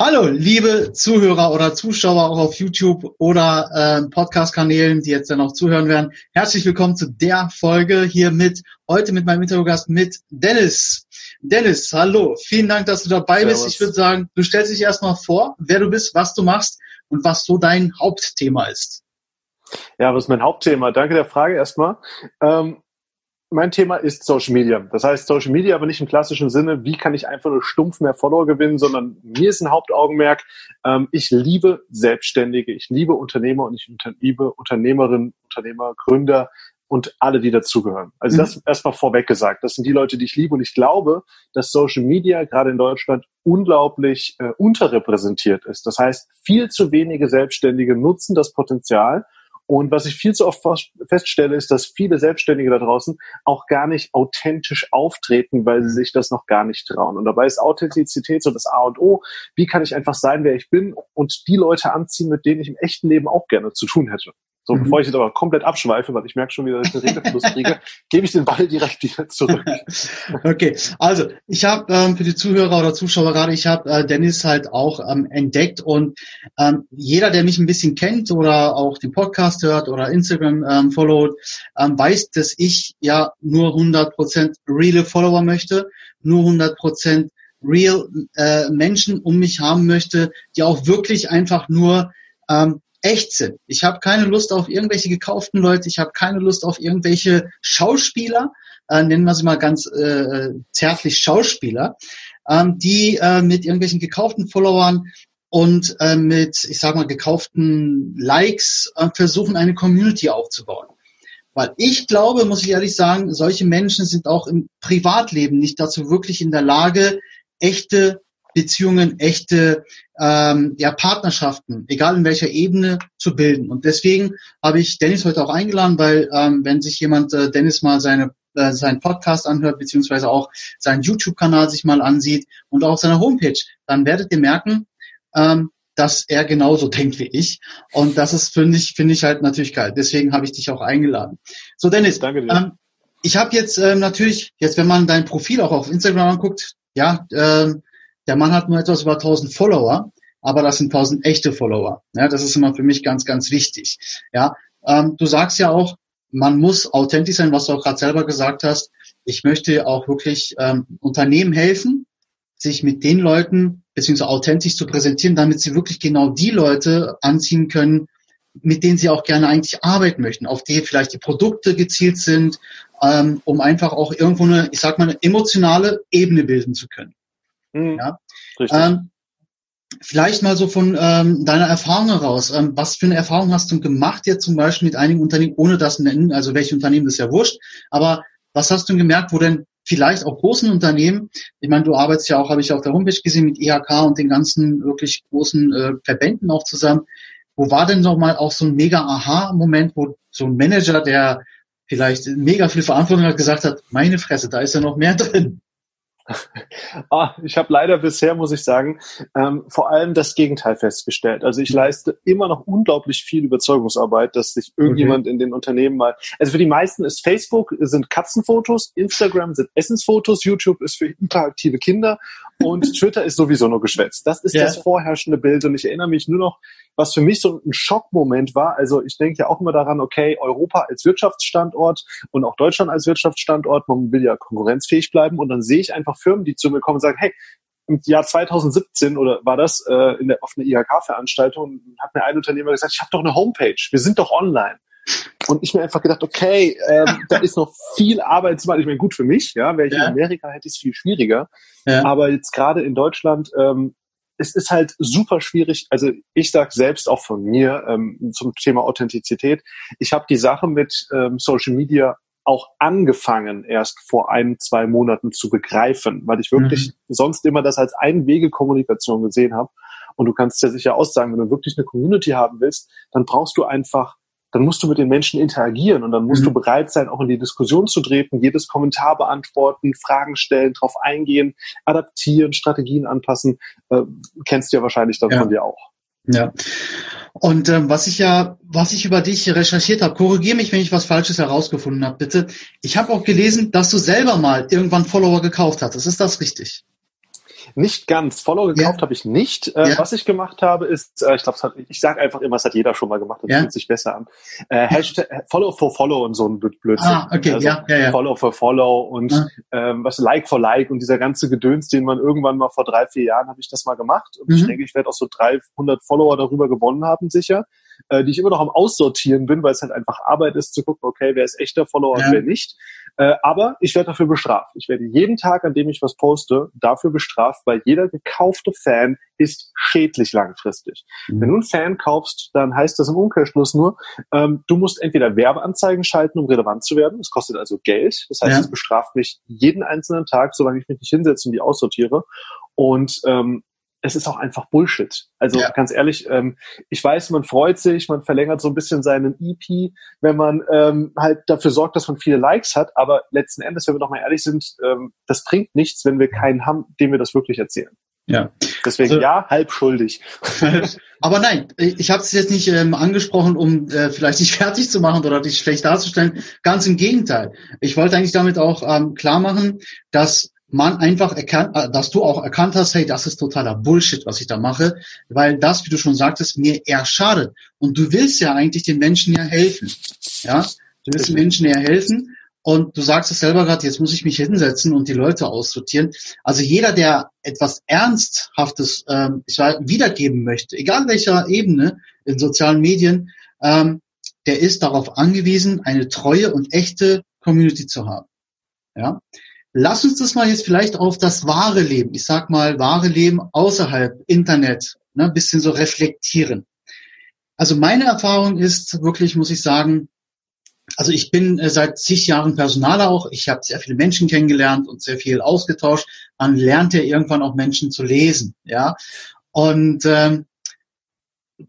Hallo, liebe Zuhörer oder Zuschauer auch auf YouTube oder äh, Podcast-Kanälen, die jetzt dann auch zuhören werden. Herzlich willkommen zu der Folge hier mit heute mit meinem Interviewgast mit Dennis. Dennis, hallo, vielen Dank, dass du dabei Servus. bist. Ich würde sagen, du stellst dich erstmal vor, wer du bist, was du machst und was so dein Hauptthema ist. Ja, was ist mein Hauptthema? Danke der Frage erstmal. Ähm, mein Thema ist Social Media. Das heißt, Social Media aber nicht im klassischen Sinne, wie kann ich einfach nur stumpf mehr Follower gewinnen, sondern mir ist ein Hauptaugenmerk, ähm, ich liebe Selbstständige, ich liebe Unternehmer und ich liebe Unternehmerinnen, Unternehmer, Gründer und alle, die dazugehören. Also mhm. das erstmal vorweg gesagt. Das sind die Leute, die ich liebe und ich glaube, dass Social Media gerade in Deutschland unglaublich äh, unterrepräsentiert ist. Das heißt, viel zu wenige Selbstständige nutzen das Potenzial und was ich viel zu oft feststelle, ist, dass viele Selbstständige da draußen auch gar nicht authentisch auftreten, weil sie sich das noch gar nicht trauen. Und dabei ist Authentizität so das A und O. Wie kann ich einfach sein, wer ich bin und die Leute anziehen, mit denen ich im echten Leben auch gerne zu tun hätte? So, mhm. bevor ich jetzt aber komplett abschweife, weil ich merke schon wieder, dass ich einen Redefluss kriege, gebe ich den Ball direkt wieder zurück. okay, also ich habe ähm, für die Zuhörer oder Zuschauer gerade, ich habe äh, Dennis halt auch ähm, entdeckt und ähm, jeder, der mich ein bisschen kennt oder auch den Podcast hört oder Instagram ähm, followt, ähm, weiß, dass ich ja nur 100% reale Follower möchte, nur 100% real äh, Menschen um mich haben möchte, die auch wirklich einfach nur ähm, echt sind. Ich habe keine Lust auf irgendwelche gekauften Leute, ich habe keine Lust auf irgendwelche Schauspieler, äh, nennen wir sie mal ganz äh, zärtlich Schauspieler, ähm, die äh, mit irgendwelchen gekauften Followern und äh, mit, ich sag mal, gekauften Likes äh, versuchen, eine Community aufzubauen. Weil ich glaube, muss ich ehrlich sagen, solche Menschen sind auch im Privatleben nicht dazu wirklich in der Lage, echte Beziehungen, echte ähm, ja, Partnerschaften, egal in welcher Ebene, zu bilden. Und deswegen habe ich Dennis heute auch eingeladen, weil ähm, wenn sich jemand äh, Dennis mal seine äh, seinen Podcast anhört, beziehungsweise auch seinen YouTube-Kanal sich mal ansieht und auch seine Homepage, dann werdet ihr merken, ähm, dass er genauso denkt wie ich. Und das ist, finde ich, finde ich halt natürlich geil. Deswegen habe ich dich auch eingeladen. So, Dennis, Danke dir. Ähm, ich habe jetzt ähm, natürlich, jetzt wenn man dein Profil auch auf Instagram anguckt, ja, ähm, der Mann hat nur etwas über 1000 Follower, aber das sind 1000 echte Follower. Ja, das ist immer für mich ganz, ganz wichtig. Ja, ähm, du sagst ja auch, man muss authentisch sein, was du auch gerade selber gesagt hast. Ich möchte auch wirklich ähm, Unternehmen helfen, sich mit den Leuten beziehungsweise authentisch zu präsentieren, damit sie wirklich genau die Leute anziehen können, mit denen sie auch gerne eigentlich arbeiten möchten, auf die vielleicht die Produkte gezielt sind, ähm, um einfach auch irgendwo eine, ich sag mal, eine emotionale Ebene bilden zu können. Mhm. Ja? Ähm, vielleicht mal so von ähm, deiner Erfahrung heraus. Ähm, was für eine Erfahrung hast du gemacht jetzt zum Beispiel mit einigen Unternehmen, ohne das nennen, also welche Unternehmen, das ist ja wurscht, aber was hast du gemerkt, wo denn vielleicht auch großen Unternehmen, ich meine, du arbeitest ja auch, habe ich auf der Homepage gesehen, mit IHK und den ganzen wirklich großen äh, Verbänden auch zusammen. Wo war denn noch mal auch so ein mega Aha-Moment, wo so ein Manager, der vielleicht mega viel Verantwortung hat, gesagt hat, meine Fresse, da ist ja noch mehr drin. Ah, ich habe leider bisher, muss ich sagen, ähm, vor allem das Gegenteil festgestellt. Also ich leiste immer noch unglaublich viel Überzeugungsarbeit, dass sich irgendjemand okay. in den Unternehmen mal. Also für die meisten ist Facebook sind Katzenfotos, Instagram sind Essensfotos, YouTube ist für interaktive Kinder und Twitter ist sowieso nur geschwätzt. Das ist ja. das vorherrschende Bild und ich erinnere mich nur noch, was für mich so ein Schockmoment war. Also ich denke ja auch immer daran, okay, Europa als Wirtschaftsstandort und auch Deutschland als Wirtschaftsstandort, man will ja konkurrenzfähig bleiben und dann sehe ich einfach Firmen, die zu mir kommen und sagen, hey, im Jahr 2017 oder war das äh, in der, auf einer IHK-Veranstaltung, hat mir ein Unternehmer gesagt, ich habe doch eine Homepage, wir sind doch online. Und ich mir einfach gedacht, okay, ähm, da ist noch viel Arbeit zu machen. Ich meine, gut für mich, ja, wäre ich ja. in Amerika, hätte ich es viel schwieriger. Ja. Aber jetzt gerade in Deutschland, ähm, es ist halt super schwierig. Also ich sag selbst auch von mir ähm, zum Thema Authentizität. Ich habe die Sache mit ähm, Social Media auch angefangen, erst vor ein, zwei Monaten zu begreifen, weil ich wirklich mhm. sonst immer das als Einwege-Kommunikation gesehen habe. Und du kannst ja sicher aussagen, wenn du wirklich eine Community haben willst, dann brauchst du einfach dann musst du mit den Menschen interagieren und dann musst mhm. du bereit sein, auch in die Diskussion zu treten, jedes Kommentar beantworten, Fragen stellen, darauf eingehen, adaptieren, Strategien anpassen. Äh, kennst du ja wahrscheinlich dann ja. von dir auch. Ja. Und ähm, was ich ja, was ich über dich recherchiert habe, korrigiere mich, wenn ich was Falsches herausgefunden habe, bitte. Ich habe auch gelesen, dass du selber mal irgendwann Follower gekauft hattest. Ist das richtig? Nicht ganz. Follow gekauft ja. habe ich nicht. Äh, ja. Was ich gemacht habe, ist, äh, ich glaube, ich sage einfach immer, es hat jeder schon mal gemacht und ja. fühlt sich besser an. Äh, Hashtag äh, Follow for Follow und so ein Blödsinn. Ah, okay, also ja, ja, ja. Follow for Follow und ähm, was Like for Like und dieser ganze Gedöns, den man irgendwann mal vor drei, vier Jahren habe ich das mal gemacht. Und mhm. ich denke, ich werde auch so 300 Follower darüber gewonnen haben, sicher äh, die ich immer noch am Aussortieren bin, weil es halt einfach Arbeit ist, zu gucken, okay, wer ist echter Follower ja. und wer nicht. Äh, aber ich werde dafür bestraft. Ich werde jeden Tag, an dem ich was poste, dafür bestraft, weil jeder gekaufte Fan ist schädlich langfristig. Mhm. Wenn du einen Fan kaufst, dann heißt das im Umkehrschluss nur, ähm, du musst entweder Werbeanzeigen schalten, um relevant zu werden. Das kostet also Geld. Das heißt, ja. es bestraft mich jeden einzelnen Tag, solange ich mich nicht hinsetze und die aussortiere. Und ähm, es ist auch einfach Bullshit. Also ja. ganz ehrlich, ähm, ich weiß, man freut sich, man verlängert so ein bisschen seinen EP, wenn man ähm, halt dafür sorgt, dass man viele Likes hat, aber letzten Endes, wenn wir doch mal ehrlich sind, ähm, das bringt nichts, wenn wir keinen haben, dem wir das wirklich erzählen. Ja. Deswegen also, ja, halb schuldig. Aber nein, ich habe es jetzt nicht ähm, angesprochen, um äh, vielleicht dich fertig zu machen oder dich schlecht darzustellen. Ganz im Gegenteil. Ich wollte eigentlich damit auch ähm, klar machen, dass man einfach erkannt, äh, dass du auch erkannt hast, hey, das ist totaler Bullshit, was ich da mache, weil das, wie du schon sagtest, mir eher schadet. Und du willst ja eigentlich den Menschen ja helfen. Ja, du willst den Menschen ja helfen. Und du sagst es selber gerade, jetzt muss ich mich hinsetzen und die Leute aussortieren. Also jeder, der etwas Ernsthaftes ähm, ich sag, wiedergeben möchte, egal welcher Ebene in sozialen Medien, ähm, der ist darauf angewiesen, eine treue und echte Community zu haben. Ja, Lass uns das mal jetzt vielleicht auf das wahre Leben, ich sag mal wahre Leben außerhalb Internet, ne, bisschen so reflektieren. Also meine Erfahrung ist wirklich, muss ich sagen, also ich bin äh, seit zig Jahren Personaler auch. Ich habe sehr viele Menschen kennengelernt und sehr viel ausgetauscht. Man lernt ja irgendwann auch Menschen zu lesen, ja. Und ähm,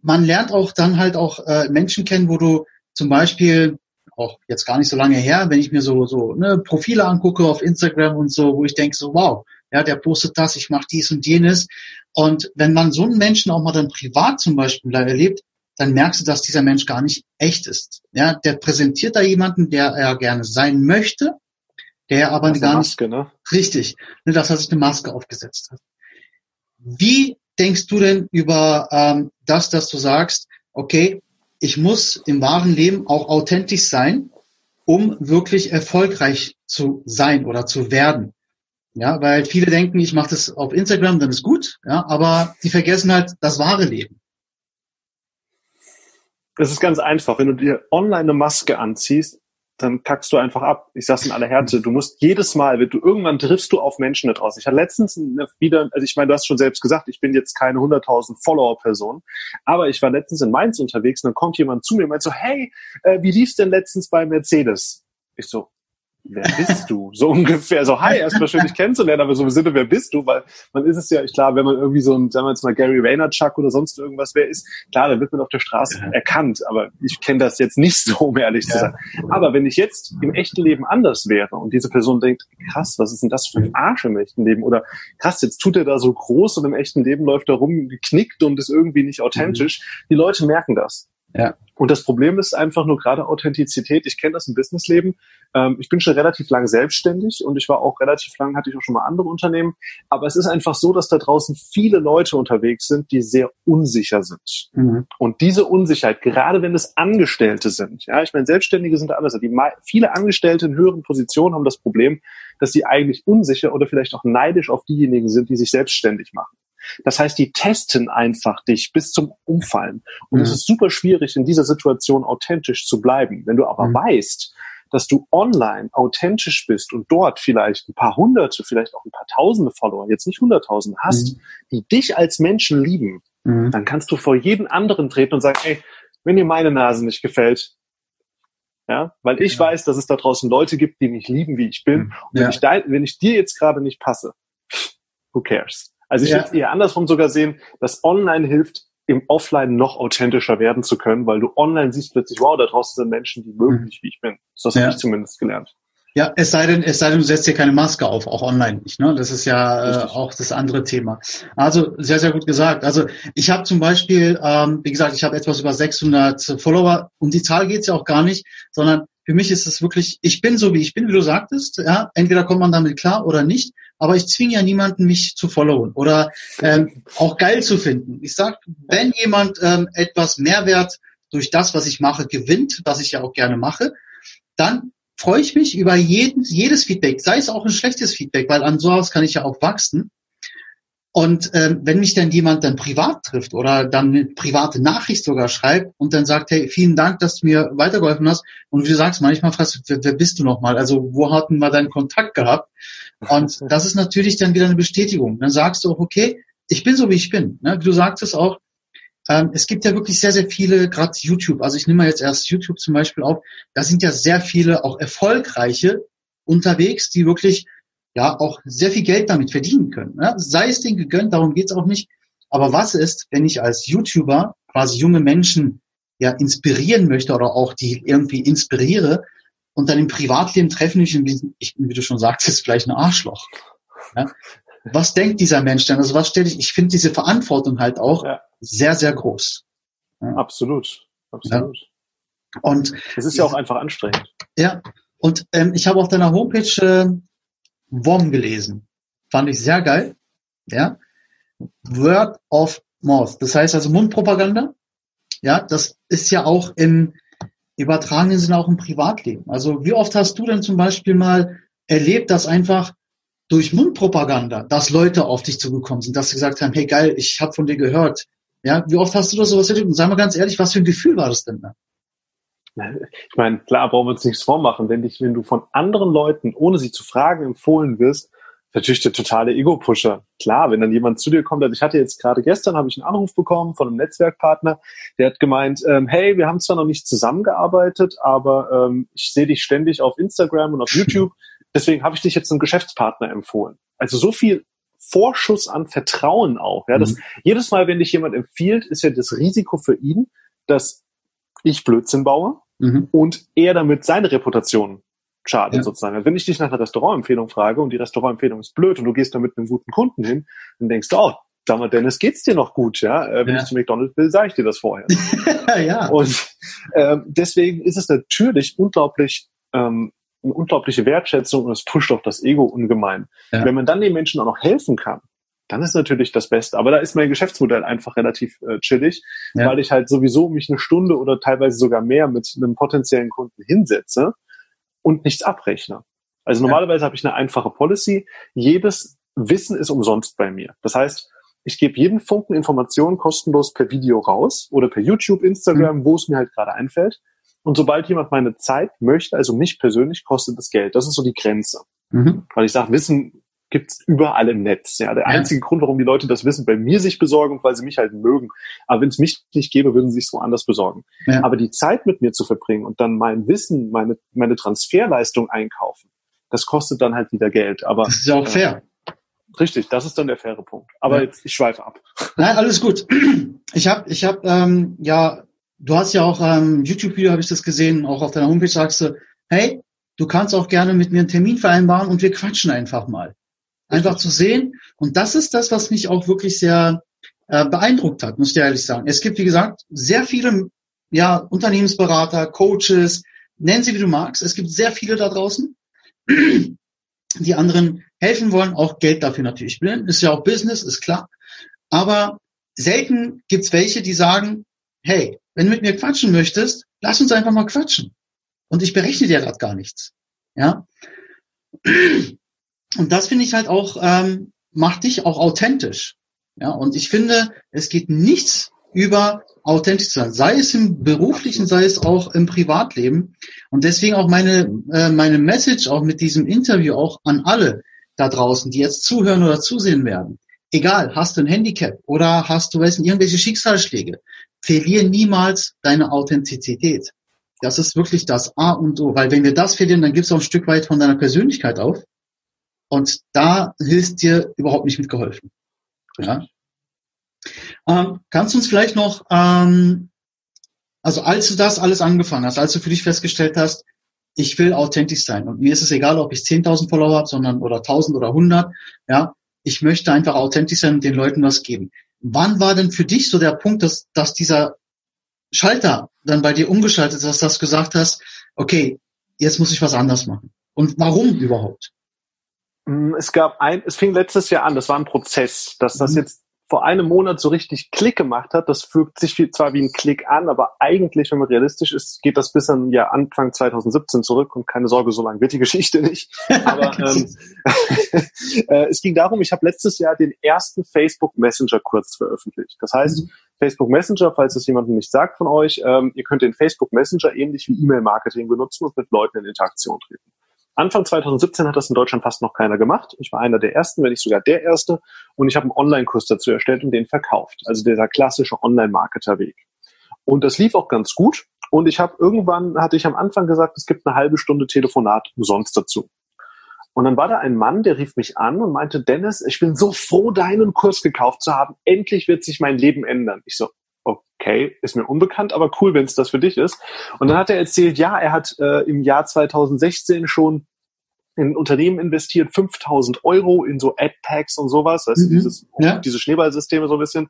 man lernt auch dann halt auch äh, Menschen kennen, wo du zum Beispiel auch jetzt gar nicht so lange her, wenn ich mir so, so ne, Profile angucke auf Instagram und so, wo ich denke so, wow, ja, der postet das, ich mache dies und jenes. Und wenn man so einen Menschen auch mal dann privat zum Beispiel erlebt, dann merkst du, dass dieser Mensch gar nicht echt ist. Ja, der präsentiert da jemanden, der er gerne sein möchte, der aber das gar Maske, nicht ne? richtig, ne, dass er sich eine Maske aufgesetzt hat. Wie denkst du denn über ähm, das, dass du sagst, okay, ich muss im wahren Leben auch authentisch sein, um wirklich erfolgreich zu sein oder zu werden. Ja, weil viele denken, ich mache das auf Instagram, dann ist gut, ja, aber die vergessen halt das wahre Leben. Es ist ganz einfach. Wenn du dir online eine Maske anziehst, dann kackst du einfach ab. Ich sag's in aller Härte. Du musst jedes Mal, wenn du irgendwann triffst du auf Menschen da draußen. Ich hatte letztens wieder, also ich meine, du hast schon selbst gesagt, ich bin jetzt keine 100.000 Follower-Person, aber ich war letztens in Mainz unterwegs und dann kommt jemand zu mir und meint so, hey, äh, wie lief's denn letztens bei Mercedes? Ich so, wer bist du? So ungefähr, so hi, erstmal schön dich kennenzulernen, aber so im Sinne, wer bist du? Weil man ist es ja, ich klar, wenn man irgendwie so ein, sagen wir jetzt mal Gary Vaynerchuk oder sonst irgendwas wer ist, klar, dann wird man auf der Straße ja. erkannt, aber ich kenne das jetzt nicht so, um ehrlich ja. zu sein. Aber wenn ich jetzt im echten Leben anders wäre und diese Person denkt, krass, was ist denn das für ein Arsch im echten Leben? Oder krass, jetzt tut er da so groß und im echten Leben läuft er rum geknickt und ist irgendwie nicht authentisch. Mhm. Die Leute merken das. Ja. Und das Problem ist einfach nur gerade Authentizität. Ich kenne das im Businessleben. Ähm, ich bin schon relativ lang selbstständig und ich war auch relativ lang, hatte ich auch schon mal andere Unternehmen. Aber es ist einfach so, dass da draußen viele Leute unterwegs sind, die sehr unsicher sind. Mhm. Und diese Unsicherheit, gerade wenn es Angestellte sind, ja, ich meine, Selbstständige sind anders. Die, viele Angestellte in höheren Positionen haben das Problem, dass sie eigentlich unsicher oder vielleicht auch neidisch auf diejenigen sind, die sich selbstständig machen. Das heißt, die testen einfach dich bis zum Umfallen. Und mhm. es ist super schwierig, in dieser Situation authentisch zu bleiben. Wenn du aber mhm. weißt, dass du online authentisch bist und dort vielleicht ein paar hunderte, vielleicht auch ein paar tausende Follower, jetzt nicht hunderttausend hast, mhm. die dich als Menschen lieben, mhm. dann kannst du vor jeden anderen treten und sagen, ey, wenn dir meine Nase nicht gefällt, ja, weil ich ja. weiß, dass es da draußen Leute gibt, die mich lieben, wie ich bin. Mhm. Und wenn, ja. ich, da, wenn ich dir jetzt gerade nicht passe, who cares? Also ich ja. würde es eher andersrum sogar sehen, dass online hilft, im Offline noch authentischer werden zu können, weil du online siehst plötzlich, wow, da draußen sind Menschen, die mögen mich, wie ich bin. Das ja. habe ich zumindest gelernt. Ja, es sei denn, es sei denn, du setzt dir keine Maske auf, auch online nicht. Ne? Das ist ja äh, auch das andere Thema. Also sehr, sehr gut gesagt. Also ich habe zum Beispiel, ähm, wie gesagt, ich habe etwas über 600 Follower. Um die Zahl geht's ja auch gar nicht, sondern für mich ist es wirklich, ich bin so, wie ich bin, wie du sagtest. Ja, entweder kommt man damit klar oder nicht. Aber ich zwinge ja niemanden, mich zu followen oder ähm, auch geil zu finden. Ich sag, wenn jemand ähm, etwas Mehrwert durch das, was ich mache, gewinnt, was ich ja auch gerne mache, dann freue ich mich über jeden, jedes Feedback, sei es auch ein schlechtes Feedback, weil an sowas kann ich ja auch wachsen. Und ähm, wenn mich dann jemand dann privat trifft oder dann eine private Nachricht sogar schreibt und dann sagt, hey, vielen Dank, dass du mir weitergeholfen hast. Und wie du sagst, manchmal fragst du, wer, wer bist du nochmal? Also wo hatten wir deinen Kontakt gehabt? Und das ist natürlich dann wieder eine Bestätigung. Dann sagst du auch, okay, ich bin so, wie ich bin. Ne? Du sagtest auch, ähm, es gibt ja wirklich sehr, sehr viele, gerade YouTube, also ich nehme mal jetzt erst YouTube zum Beispiel auf, da sind ja sehr viele auch erfolgreiche unterwegs, die wirklich ja auch sehr viel Geld damit verdienen können. Ne? Sei es denen gegönnt, darum geht's auch nicht. Aber was ist, wenn ich als YouTuber quasi junge Menschen ja inspirieren möchte oder auch die irgendwie inspiriere und dann im Privatleben treffen ich, ich wie du schon sagtest, vielleicht ein Arschloch. Ja? Was denkt dieser Mensch denn? Also was stelle ich, ich finde diese Verantwortung halt auch ja. sehr, sehr groß. Ja? Absolut, absolut. Und es ist ja auch einfach anstrengend. Ja. Und ähm, ich habe auf deiner Homepage äh, WOM gelesen. Fand ich sehr geil. Ja. Word of Mouth. Das heißt also Mundpropaganda. Ja, das ist ja auch im übertragenen Sinne auch im Privatleben. Also wie oft hast du denn zum Beispiel mal erlebt, dass einfach durch Mundpropaganda, dass Leute auf dich zugekommen sind, dass sie gesagt haben, hey geil, ich habe von dir gehört. Ja, wie oft hast du das sowas erlebt? Und sag mal ganz ehrlich, was für ein Gefühl war das denn da? Ich meine, klar, brauchen wir uns nichts vormachen, wenn dich, wenn du von anderen Leuten, ohne sie zu fragen, empfohlen wirst, natürlich der totale Ego-Pusher. Klar, wenn dann jemand zu dir kommt, also ich hatte jetzt gerade gestern, habe ich einen Anruf bekommen von einem Netzwerkpartner, der hat gemeint, ähm, hey, wir haben zwar noch nicht zusammengearbeitet, aber ähm, ich sehe dich ständig auf Instagram und auf YouTube, deswegen habe ich dich jetzt einem Geschäftspartner empfohlen. Also so viel Vorschuss an Vertrauen auch. Ja, das, mhm. Jedes Mal, wenn dich jemand empfiehlt, ist ja das Risiko für ihn, dass ich Blödsinn baue, mhm. und er damit seine Reputation schadet ja. sozusagen. Also wenn ich dich nach einer Restaurantempfehlung frage und die Restaurantempfehlung ist blöd und du gehst da mit einem guten Kunden hin, dann denkst du, oh, sag mal, Dennis, geht's dir noch gut, ja? Äh, wenn ja. ich zu McDonald's will, sage ich dir das vorher. ja. Und ähm, deswegen ist es natürlich unglaublich ähm, eine unglaubliche Wertschätzung und es pusht auch das Ego ungemein. Ja. Wenn man dann den Menschen auch noch helfen kann, dann ist natürlich das Beste. Aber da ist mein Geschäftsmodell einfach relativ äh, chillig, ja. weil ich halt sowieso mich eine Stunde oder teilweise sogar mehr mit einem potenziellen Kunden hinsetze und nichts abrechne. Also normalerweise ja. habe ich eine einfache Policy. Jedes Wissen ist umsonst bei mir. Das heißt, ich gebe jeden Funken Informationen kostenlos per Video raus oder per YouTube, Instagram, mhm. wo es mir halt gerade einfällt. Und sobald jemand meine Zeit möchte, also mich persönlich, kostet das Geld. Das ist so die Grenze. Mhm. Weil ich sage, Wissen gibt's überall im Netz. Ja, der einzige Grund, warum die Leute das Wissen bei mir sich besorgen, weil sie mich halt mögen. Aber wenn es mich nicht gäbe, würden sie es woanders besorgen. Ja. Aber die Zeit mit mir zu verbringen und dann mein Wissen, meine, meine Transferleistung einkaufen, das kostet dann halt wieder Geld. Aber das ist ja auch fair. Äh, richtig, das ist dann der faire Punkt. Aber ja. jetzt, ich schweife ab. Nein, alles gut. Ich habe, ich habe, ähm, ja, du hast ja auch ähm, YouTube-Video, habe ich das gesehen, auch auf deiner Homepage sagst du, hey, du kannst auch gerne mit mir einen Termin vereinbaren und wir quatschen einfach mal einfach zu sehen. Und das ist das, was mich auch wirklich sehr äh, beeindruckt hat, muss ich ehrlich sagen. Es gibt, wie gesagt, sehr viele ja, Unternehmensberater, Coaches, nennen sie wie du magst. Es gibt sehr viele da draußen, die anderen helfen wollen, auch Geld dafür natürlich bilden. Ist ja auch Business, ist klar. Aber selten gibt's welche, die sagen, hey, wenn du mit mir quatschen möchtest, lass uns einfach mal quatschen. Und ich berechne dir gerade gar nichts. Ja. Und das finde ich halt auch, ähm, macht dich auch authentisch. Ja, und ich finde, es geht nichts über authentisch zu sein, sei es im beruflichen, sei es auch im Privatleben. Und deswegen auch meine, äh, meine Message auch mit diesem Interview auch an alle da draußen, die jetzt zuhören oder zusehen werden. Egal, hast du ein Handicap oder hast du weißt, irgendwelche Schicksalsschläge, verliere niemals deine Authentizität. Das ist wirklich das A und O, weil wenn wir das verlieren, dann gibst du auch ein Stück weit von deiner Persönlichkeit auf. Und da hilft dir überhaupt nicht mitgeholfen. Ja? Ähm, kannst du uns vielleicht noch, ähm, also als du das alles angefangen hast, als du für dich festgestellt hast, ich will authentisch sein und mir ist es egal, ob ich 10.000 Follower habe, sondern oder 1.000 oder 100, ja, ich möchte einfach authentisch sein und den Leuten was geben. Wann war denn für dich so der Punkt, dass, dass dieser Schalter dann bei dir umgeschaltet ist, dass du gesagt hast, okay, jetzt muss ich was anders machen? Und warum überhaupt? Mm, es gab ein, es fing letztes Jahr an, das war ein Prozess, dass das mhm. jetzt vor einem Monat so richtig Klick gemacht hat. Das fühlt sich zwar wie ein Klick an, aber eigentlich, wenn man realistisch ist, geht das bis an ja Anfang 2017 zurück und keine Sorge, so lange wird die Geschichte nicht. Aber ähm, äh, es ging darum, ich habe letztes Jahr den ersten Facebook Messenger kurz veröffentlicht. Das heißt, mhm. Facebook Messenger, falls es jemandem nicht sagt von euch, ähm, ihr könnt den Facebook Messenger ähnlich wie E-Mail-Marketing benutzen und mit Leuten in Interaktion treten. Anfang 2017 hat das in Deutschland fast noch keiner gemacht. Ich war einer der ersten, wenn nicht sogar der erste. Und ich habe einen Online-Kurs dazu erstellt und den verkauft. Also dieser klassische Online-Marketer-Weg. Und das lief auch ganz gut. Und ich habe irgendwann, hatte ich am Anfang gesagt, es gibt eine halbe Stunde Telefonat umsonst dazu. Und dann war da ein Mann, der rief mich an und meinte, Dennis, ich bin so froh, deinen Kurs gekauft zu haben. Endlich wird sich mein Leben ändern. Ich so, okay, ist mir unbekannt, aber cool, wenn es das für dich ist. Und dann hat er erzählt, ja, er hat äh, im Jahr 2016 schon in Unternehmen investiert, 5000 Euro in so Ad-Packs und sowas, weißt mhm. dieses, ja. diese Schneeballsysteme so ein bisschen.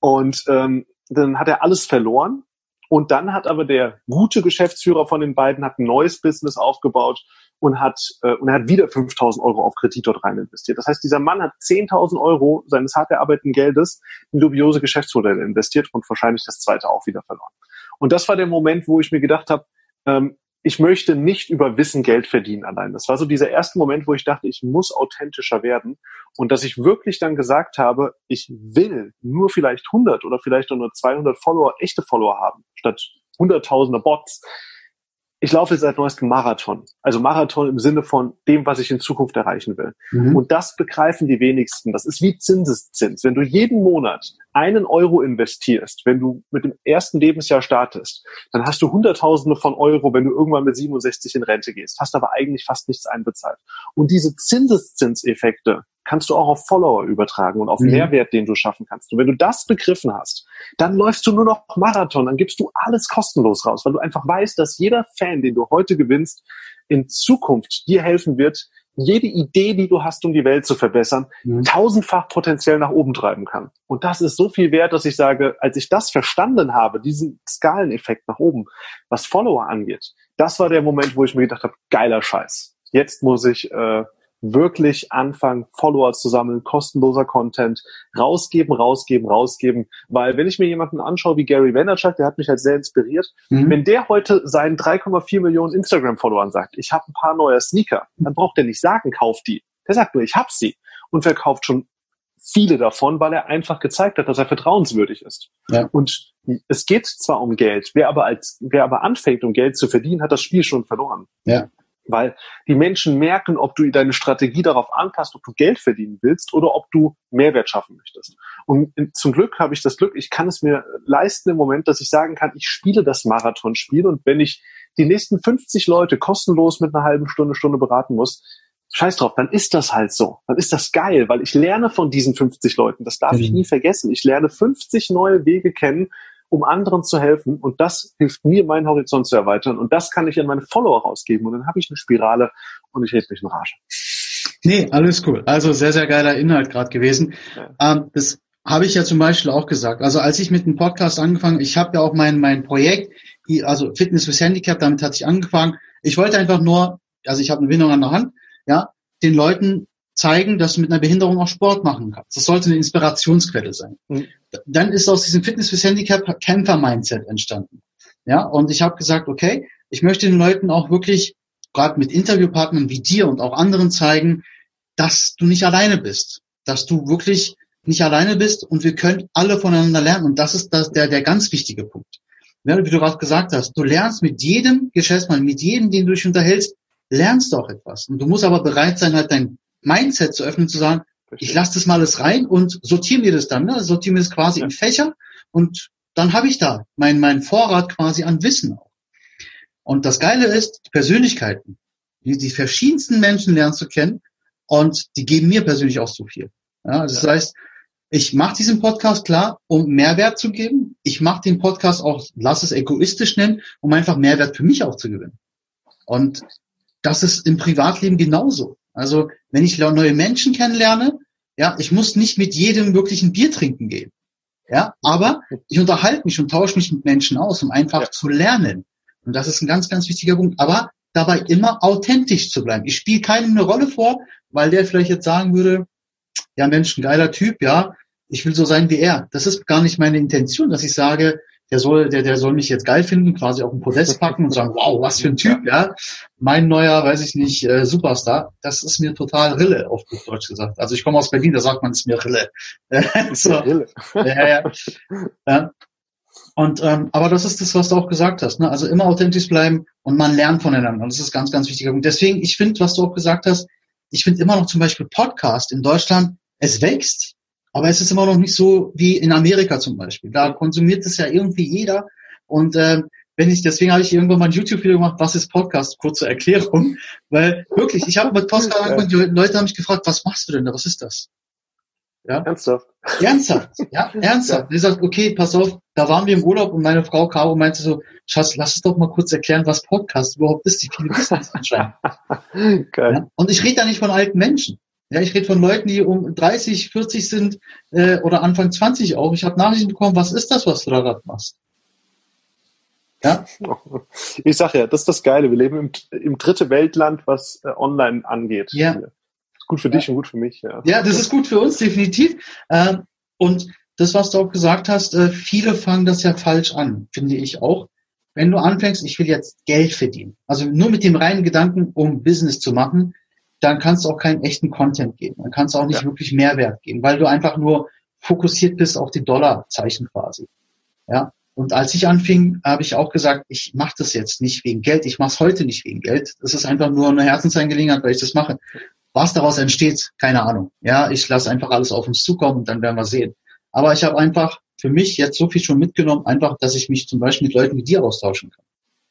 Und ähm, dann hat er alles verloren. Und dann hat aber der gute Geschäftsführer von den beiden hat ein neues Business aufgebaut und hat äh, und er hat wieder 5.000 Euro auf Kredit dort rein investiert. Das heißt, dieser Mann hat 10.000 Euro seines hart erarbeiteten Geldes in dubiose Geschäftsmodelle investiert und wahrscheinlich das zweite auch wieder verloren. Und das war der Moment, wo ich mir gedacht habe, ähm, ich möchte nicht über Wissen Geld verdienen allein. Das war so dieser erste Moment, wo ich dachte, ich muss authentischer werden und dass ich wirklich dann gesagt habe, ich will nur vielleicht 100 oder vielleicht nur 200 Follower, echte Follower haben, statt hunderttausende Bots ich laufe seit neuestem Marathon. Also Marathon im Sinne von dem, was ich in Zukunft erreichen will. Mhm. Und das begreifen die wenigsten. Das ist wie Zinseszins. Wenn du jeden Monat einen Euro investierst, wenn du mit dem ersten Lebensjahr startest, dann hast du Hunderttausende von Euro, wenn du irgendwann mit 67 in Rente gehst, hast aber eigentlich fast nichts einbezahlt. Und diese Zinseszinseffekte, kannst du auch auf Follower übertragen und auf mhm. Mehrwert, den du schaffen kannst. Und wenn du das begriffen hast, dann läufst du nur noch Marathon, dann gibst du alles kostenlos raus, weil du einfach weißt, dass jeder Fan, den du heute gewinnst, in Zukunft dir helfen wird, jede Idee, die du hast, um die Welt zu verbessern, mhm. tausendfach potenziell nach oben treiben kann. Und das ist so viel wert, dass ich sage, als ich das verstanden habe, diesen Skaleneffekt nach oben, was Follower angeht, das war der Moment, wo ich mir gedacht habe, geiler Scheiß. Jetzt muss ich äh, wirklich anfangen, Follower zu sammeln, kostenloser Content, rausgeben, rausgeben, rausgeben. Weil wenn ich mir jemanden anschaue wie Gary Vaynerchuk, der hat mich halt sehr inspiriert, mhm. wenn der heute seinen 3,4 Millionen Instagram-Followern sagt, ich habe ein paar neue Sneaker, dann braucht er nicht sagen, kauf die. Der sagt nur, ich hab sie und verkauft schon viele davon, weil er einfach gezeigt hat, dass er vertrauenswürdig ist. Ja. Und es geht zwar um Geld, wer aber als, wer aber anfängt, um Geld zu verdienen, hat das Spiel schon verloren. Ja. Weil die Menschen merken, ob du deine Strategie darauf anpasst, ob du Geld verdienen willst oder ob du Mehrwert schaffen möchtest. Und zum Glück habe ich das Glück, ich kann es mir leisten im Moment, dass ich sagen kann, ich spiele das Marathonspiel und wenn ich die nächsten 50 Leute kostenlos mit einer halben Stunde, Stunde beraten muss, scheiß drauf, dann ist das halt so. Dann ist das geil, weil ich lerne von diesen 50 Leuten. Das darf mhm. ich nie vergessen. Ich lerne 50 neue Wege kennen, um anderen zu helfen. Und das hilft mir, meinen Horizont zu erweitern. Und das kann ich an meine Follower rausgeben. Und dann habe ich eine Spirale und ich rede mich in Rage. Nee, alles cool. Also sehr, sehr geiler Inhalt gerade gewesen. Ja. Ähm, das habe ich ja zum Beispiel auch gesagt. Also als ich mit dem Podcast angefangen, ich habe ja auch mein, mein Projekt, also Fitness fürs Handicap, damit hatte ich angefangen. Ich wollte einfach nur, also ich habe eine Bindung an der Hand, ja, den Leuten zeigen, dass du mit einer Behinderung auch Sport machen kannst. Das sollte eine Inspirationsquelle sein. Mhm. Dann ist aus diesem Fitness fürs Handicap Kämpfer-Mindset entstanden. Ja, und ich habe gesagt, okay, ich möchte den Leuten auch wirklich, gerade mit Interviewpartnern wie dir und auch anderen zeigen, dass du nicht alleine bist, dass du wirklich nicht alleine bist und wir können alle voneinander lernen. Und das ist das, der, der ganz wichtige Punkt. Ja, wie du gerade gesagt hast, du lernst mit jedem Geschäftsmann, mit jedem, den du dich unterhältst, lernst du auch etwas. Und du musst aber bereit sein, halt dein Mindset zu öffnen, zu sagen, ich lasse das mal alles rein und sortiere mir das dann, ne? sortiere mir das quasi ja. in Fächer und dann habe ich da mein, mein Vorrat quasi an Wissen auch. Und das Geile ist, die Persönlichkeiten, die, die verschiedensten Menschen lernen zu kennen und die geben mir persönlich auch so viel. Ja, das ja. heißt, ich mache diesen Podcast klar, um Mehrwert zu geben. Ich mache den Podcast auch, lass es egoistisch nennen, um einfach Mehrwert für mich auch zu gewinnen. Und das ist im Privatleben genauso. Also wenn ich neue Menschen kennenlerne, ja, ich muss nicht mit jedem wirklich ein Bier trinken gehen. Ja, aber ich unterhalte mich und tausche mich mit Menschen aus, um einfach ja. zu lernen. Und das ist ein ganz, ganz wichtiger Punkt. Aber dabei immer authentisch zu bleiben. Ich spiele keinem eine Rolle vor, weil der vielleicht jetzt sagen würde, ja Mensch, ein geiler Typ, ja, ich will so sein wie er. Das ist gar nicht meine Intention, dass ich sage, der soll, der, der soll mich jetzt geil finden, quasi auf den Podest packen und sagen, wow, was für ein Typ, ja. Mein neuer, weiß ich nicht, äh, Superstar. Das ist mir total Rille, auf gut Deutsch gesagt. Also ich komme aus Berlin, da sagt man, es ist mir Rille. so. Rille. ja, ja. ja. Und ähm, aber das ist das, was du auch gesagt hast. Ne? Also immer authentisch bleiben und man lernt voneinander. Und das ist ganz, ganz wichtig. Und deswegen, ich finde, was du auch gesagt hast, ich finde immer noch zum Beispiel Podcast in Deutschland, es wächst, aber es ist immer noch nicht so wie in Amerika zum Beispiel. Da konsumiert es ja irgendwie jeder. Und äh, wenn ich, deswegen habe ich irgendwann mal ein YouTube-Video gemacht, was ist Podcast? Kurze Erklärung. Weil wirklich, ich habe mit Podcast angefangen, die Leute haben mich gefragt, was machst du denn da? Was ist das? Ja? Ernsthaft? Ernsthaft, ja, ernsthaft. Ja. Ich sagt, okay, pass auf, da waren wir im Urlaub und meine Frau Caro meinte so, Schatz, lass es doch mal kurz erklären, was Podcast überhaupt ist. Die viele wissen das anscheinend. Geil. Ja? Und ich rede da nicht von alten Menschen. Ja, ich rede von Leuten, die um 30, 40 sind äh, oder Anfang 20 auch. Ich habe Nachrichten bekommen, was ist das, was du da gerade machst? Ja? Ich sage ja, das ist das Geile. Wir leben im, im dritte Weltland, was äh, online angeht. Ja. Gut für dich und gut für mich. Ja. ja, das ist gut für uns, definitiv. Ähm, und das, was du auch gesagt hast, äh, viele fangen das ja falsch an, finde ich auch. Wenn du anfängst, ich will jetzt Geld verdienen, also nur mit dem reinen Gedanken, um Business zu machen, dann kannst du auch keinen echten Content geben. Dann kannst du auch nicht ja. wirklich Mehrwert geben, weil du einfach nur fokussiert bist auf die Dollarzeichen quasi. Ja. Und als ich anfing, habe ich auch gesagt, ich mache das jetzt nicht wegen Geld, ich mache es heute nicht wegen Geld. Das ist einfach nur eine Herzensangelegenheit, weil ich das mache. Was daraus entsteht, keine Ahnung. Ja, ich lasse einfach alles auf uns zukommen und dann werden wir sehen. Aber ich habe einfach für mich jetzt so viel schon mitgenommen, einfach, dass ich mich zum Beispiel mit Leuten wie dir austauschen kann.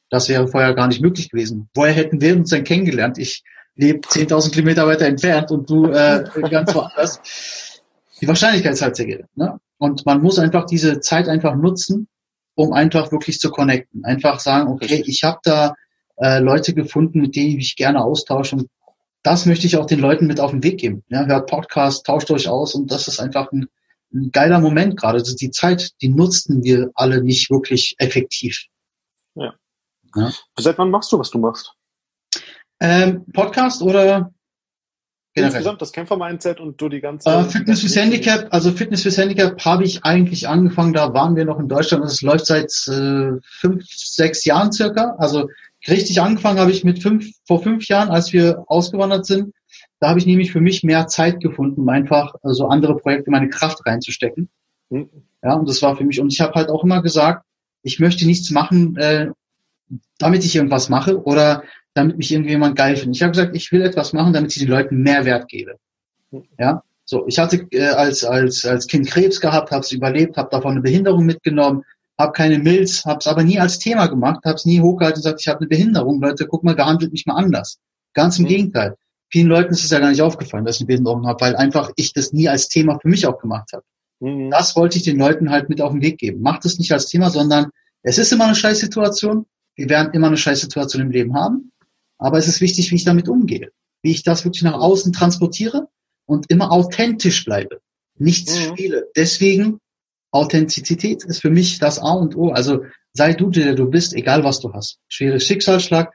Das wäre vorher gar nicht möglich gewesen. Woher hätten wir uns denn kennengelernt? Ich lebe 10.000 Kilometer weiter entfernt und du äh, ganz woanders. Die Wahrscheinlichkeit ist halt sehr gering. Ne? Und man muss einfach diese Zeit einfach nutzen, um einfach wirklich zu connecten. Einfach sagen, okay, ich habe da äh, Leute gefunden, mit denen ich mich gerne austausche und das möchte ich auch den Leuten mit auf den Weg geben. Ja, hört Podcast, tauscht euch aus und das ist einfach ein, ein geiler Moment gerade. Also die Zeit, die nutzten wir alle nicht wirklich effektiv. Ja. ja. Seit wann machst du, was du machst? Ähm, Podcast oder generell? Insgesamt das Kämpfer-Mindset und du die ganze... Äh, Fitness fürs Handicap, also Fitness fürs Handicap habe ich eigentlich angefangen, da waren wir noch in Deutschland und es läuft seit äh, fünf, sechs Jahren circa. Also richtig angefangen habe ich mit fünf, vor fünf Jahren, als wir ausgewandert sind. Da habe ich nämlich für mich mehr Zeit gefunden, um einfach so also andere Projekte meine Kraft reinzustecken. Mhm. Ja, und das war für mich. Und ich habe halt auch immer gesagt, ich möchte nichts machen, äh, damit ich irgendwas mache oder damit mich irgendjemand geil findet. Ich habe gesagt, ich will etwas machen, damit ich den Leuten mehr Wert gebe. Mhm. Ja, so. Ich hatte äh, als als als Kind Krebs gehabt, habe es überlebt, habe davon eine Behinderung mitgenommen, habe keine Milz, habe es aber nie als Thema gemacht, habe es nie hochgehalten und gesagt, ich habe eine Behinderung. Leute, guck mal, behandelt mich mal anders. Ganz im mhm. Gegenteil. Vielen Leuten ist es ja gar nicht aufgefallen, dass ich eine Behinderung habe, weil einfach ich das nie als Thema für mich auch gemacht habe. Mhm. Das wollte ich den Leuten halt mit auf den Weg geben. Macht es nicht als Thema, sondern es ist immer eine Scheißsituation. Wir werden immer eine Scheißsituation im Leben haben. Aber es ist wichtig, wie ich damit umgehe. Wie ich das wirklich nach außen transportiere und immer authentisch bleibe. Nichts mhm. spiele. Deswegen Authentizität ist für mich das A und O. Also sei du, der du bist, egal was du hast. Schweres Schicksalsschlag.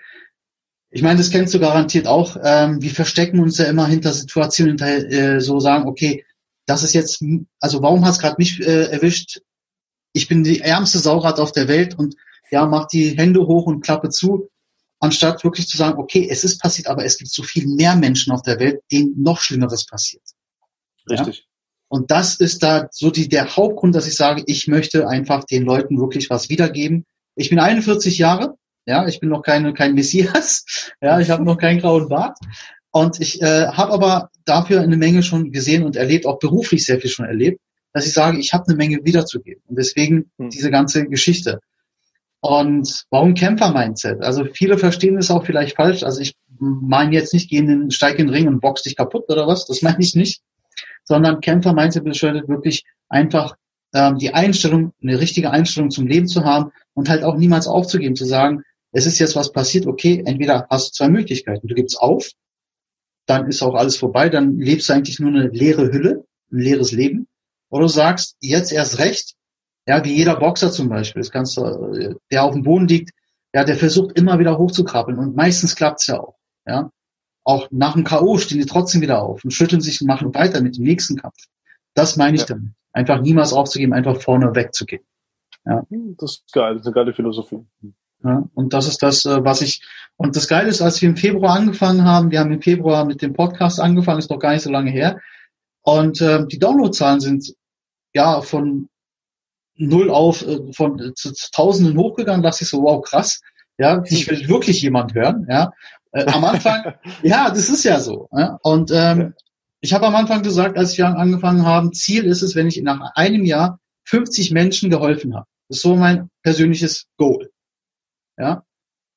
Ich meine, das kennst du garantiert auch. Ähm, wir verstecken uns ja immer hinter Situationen, hinter äh, so sagen, okay, das ist jetzt, also warum es gerade mich äh, erwischt? Ich bin die ärmste Saurat auf der Welt und ja, mach die Hände hoch und Klappe zu, anstatt wirklich zu sagen, okay, es ist passiert, aber es gibt so viel mehr Menschen auf der Welt, denen noch Schlimmeres passiert. Richtig. Ja? Und das ist da so die, der Hauptgrund, dass ich sage, ich möchte einfach den Leuten wirklich was wiedergeben. Ich bin 41 Jahre, ja, ich bin noch keine, kein Messias, ja, ich habe noch keinen grauen Bart. Und ich äh, habe aber dafür eine Menge schon gesehen und erlebt, auch beruflich sehr viel schon erlebt, dass ich sage, ich habe eine Menge wiederzugeben. Und deswegen hm. diese ganze Geschichte. Und warum Kämpfer-Mindset? Also viele verstehen es auch vielleicht falsch. Also ich meine jetzt nicht, geh in den, steig in den Ring und box dich kaputt oder was. Das meine ich nicht sondern Kämpfer-Mindset bedeutet wirklich einfach ähm, die Einstellung, eine richtige Einstellung zum Leben zu haben und halt auch niemals aufzugeben, zu sagen, es ist jetzt was passiert, okay, entweder hast du zwei Möglichkeiten, du gibst auf, dann ist auch alles vorbei, dann lebst du eigentlich nur eine leere Hülle, ein leeres Leben, oder du sagst, jetzt erst recht, ja, wie jeder Boxer zum Beispiel, das kannst du, der auf dem Boden liegt, ja, der versucht immer wieder hochzukrabbeln und meistens klappt's ja auch, ja. auch nach dem K.O. stehen die trotzdem wieder auf und schütteln sich und machen weiter mit dem nächsten Kampf. Das meine ich ja. damit. Einfach niemals aufzugeben, einfach vorne wegzugehen. Ja. Das ist geil, das ist eine geile Philosophie. Ja, und das ist das, äh, was ich, und das Geile ist, als wir im Februar angefangen haben, wir haben im Februar mit dem Podcast angefangen, ist noch gar nicht so lange her, und äh, die Downloadzahlen sind ja von null auf, äh, von äh, zu, zu Tausenden hochgegangen, dachte ich so, wow, krass, ja, ich will wirklich jemand hören, ja. Äh, am Anfang, ja, das ist ja so. Ja? Und ähm, ich habe am Anfang gesagt, als wir angefangen haben, Ziel ist es, wenn ich nach einem Jahr 50 Menschen geholfen habe. Das ist so mein persönliches Goal. Ja.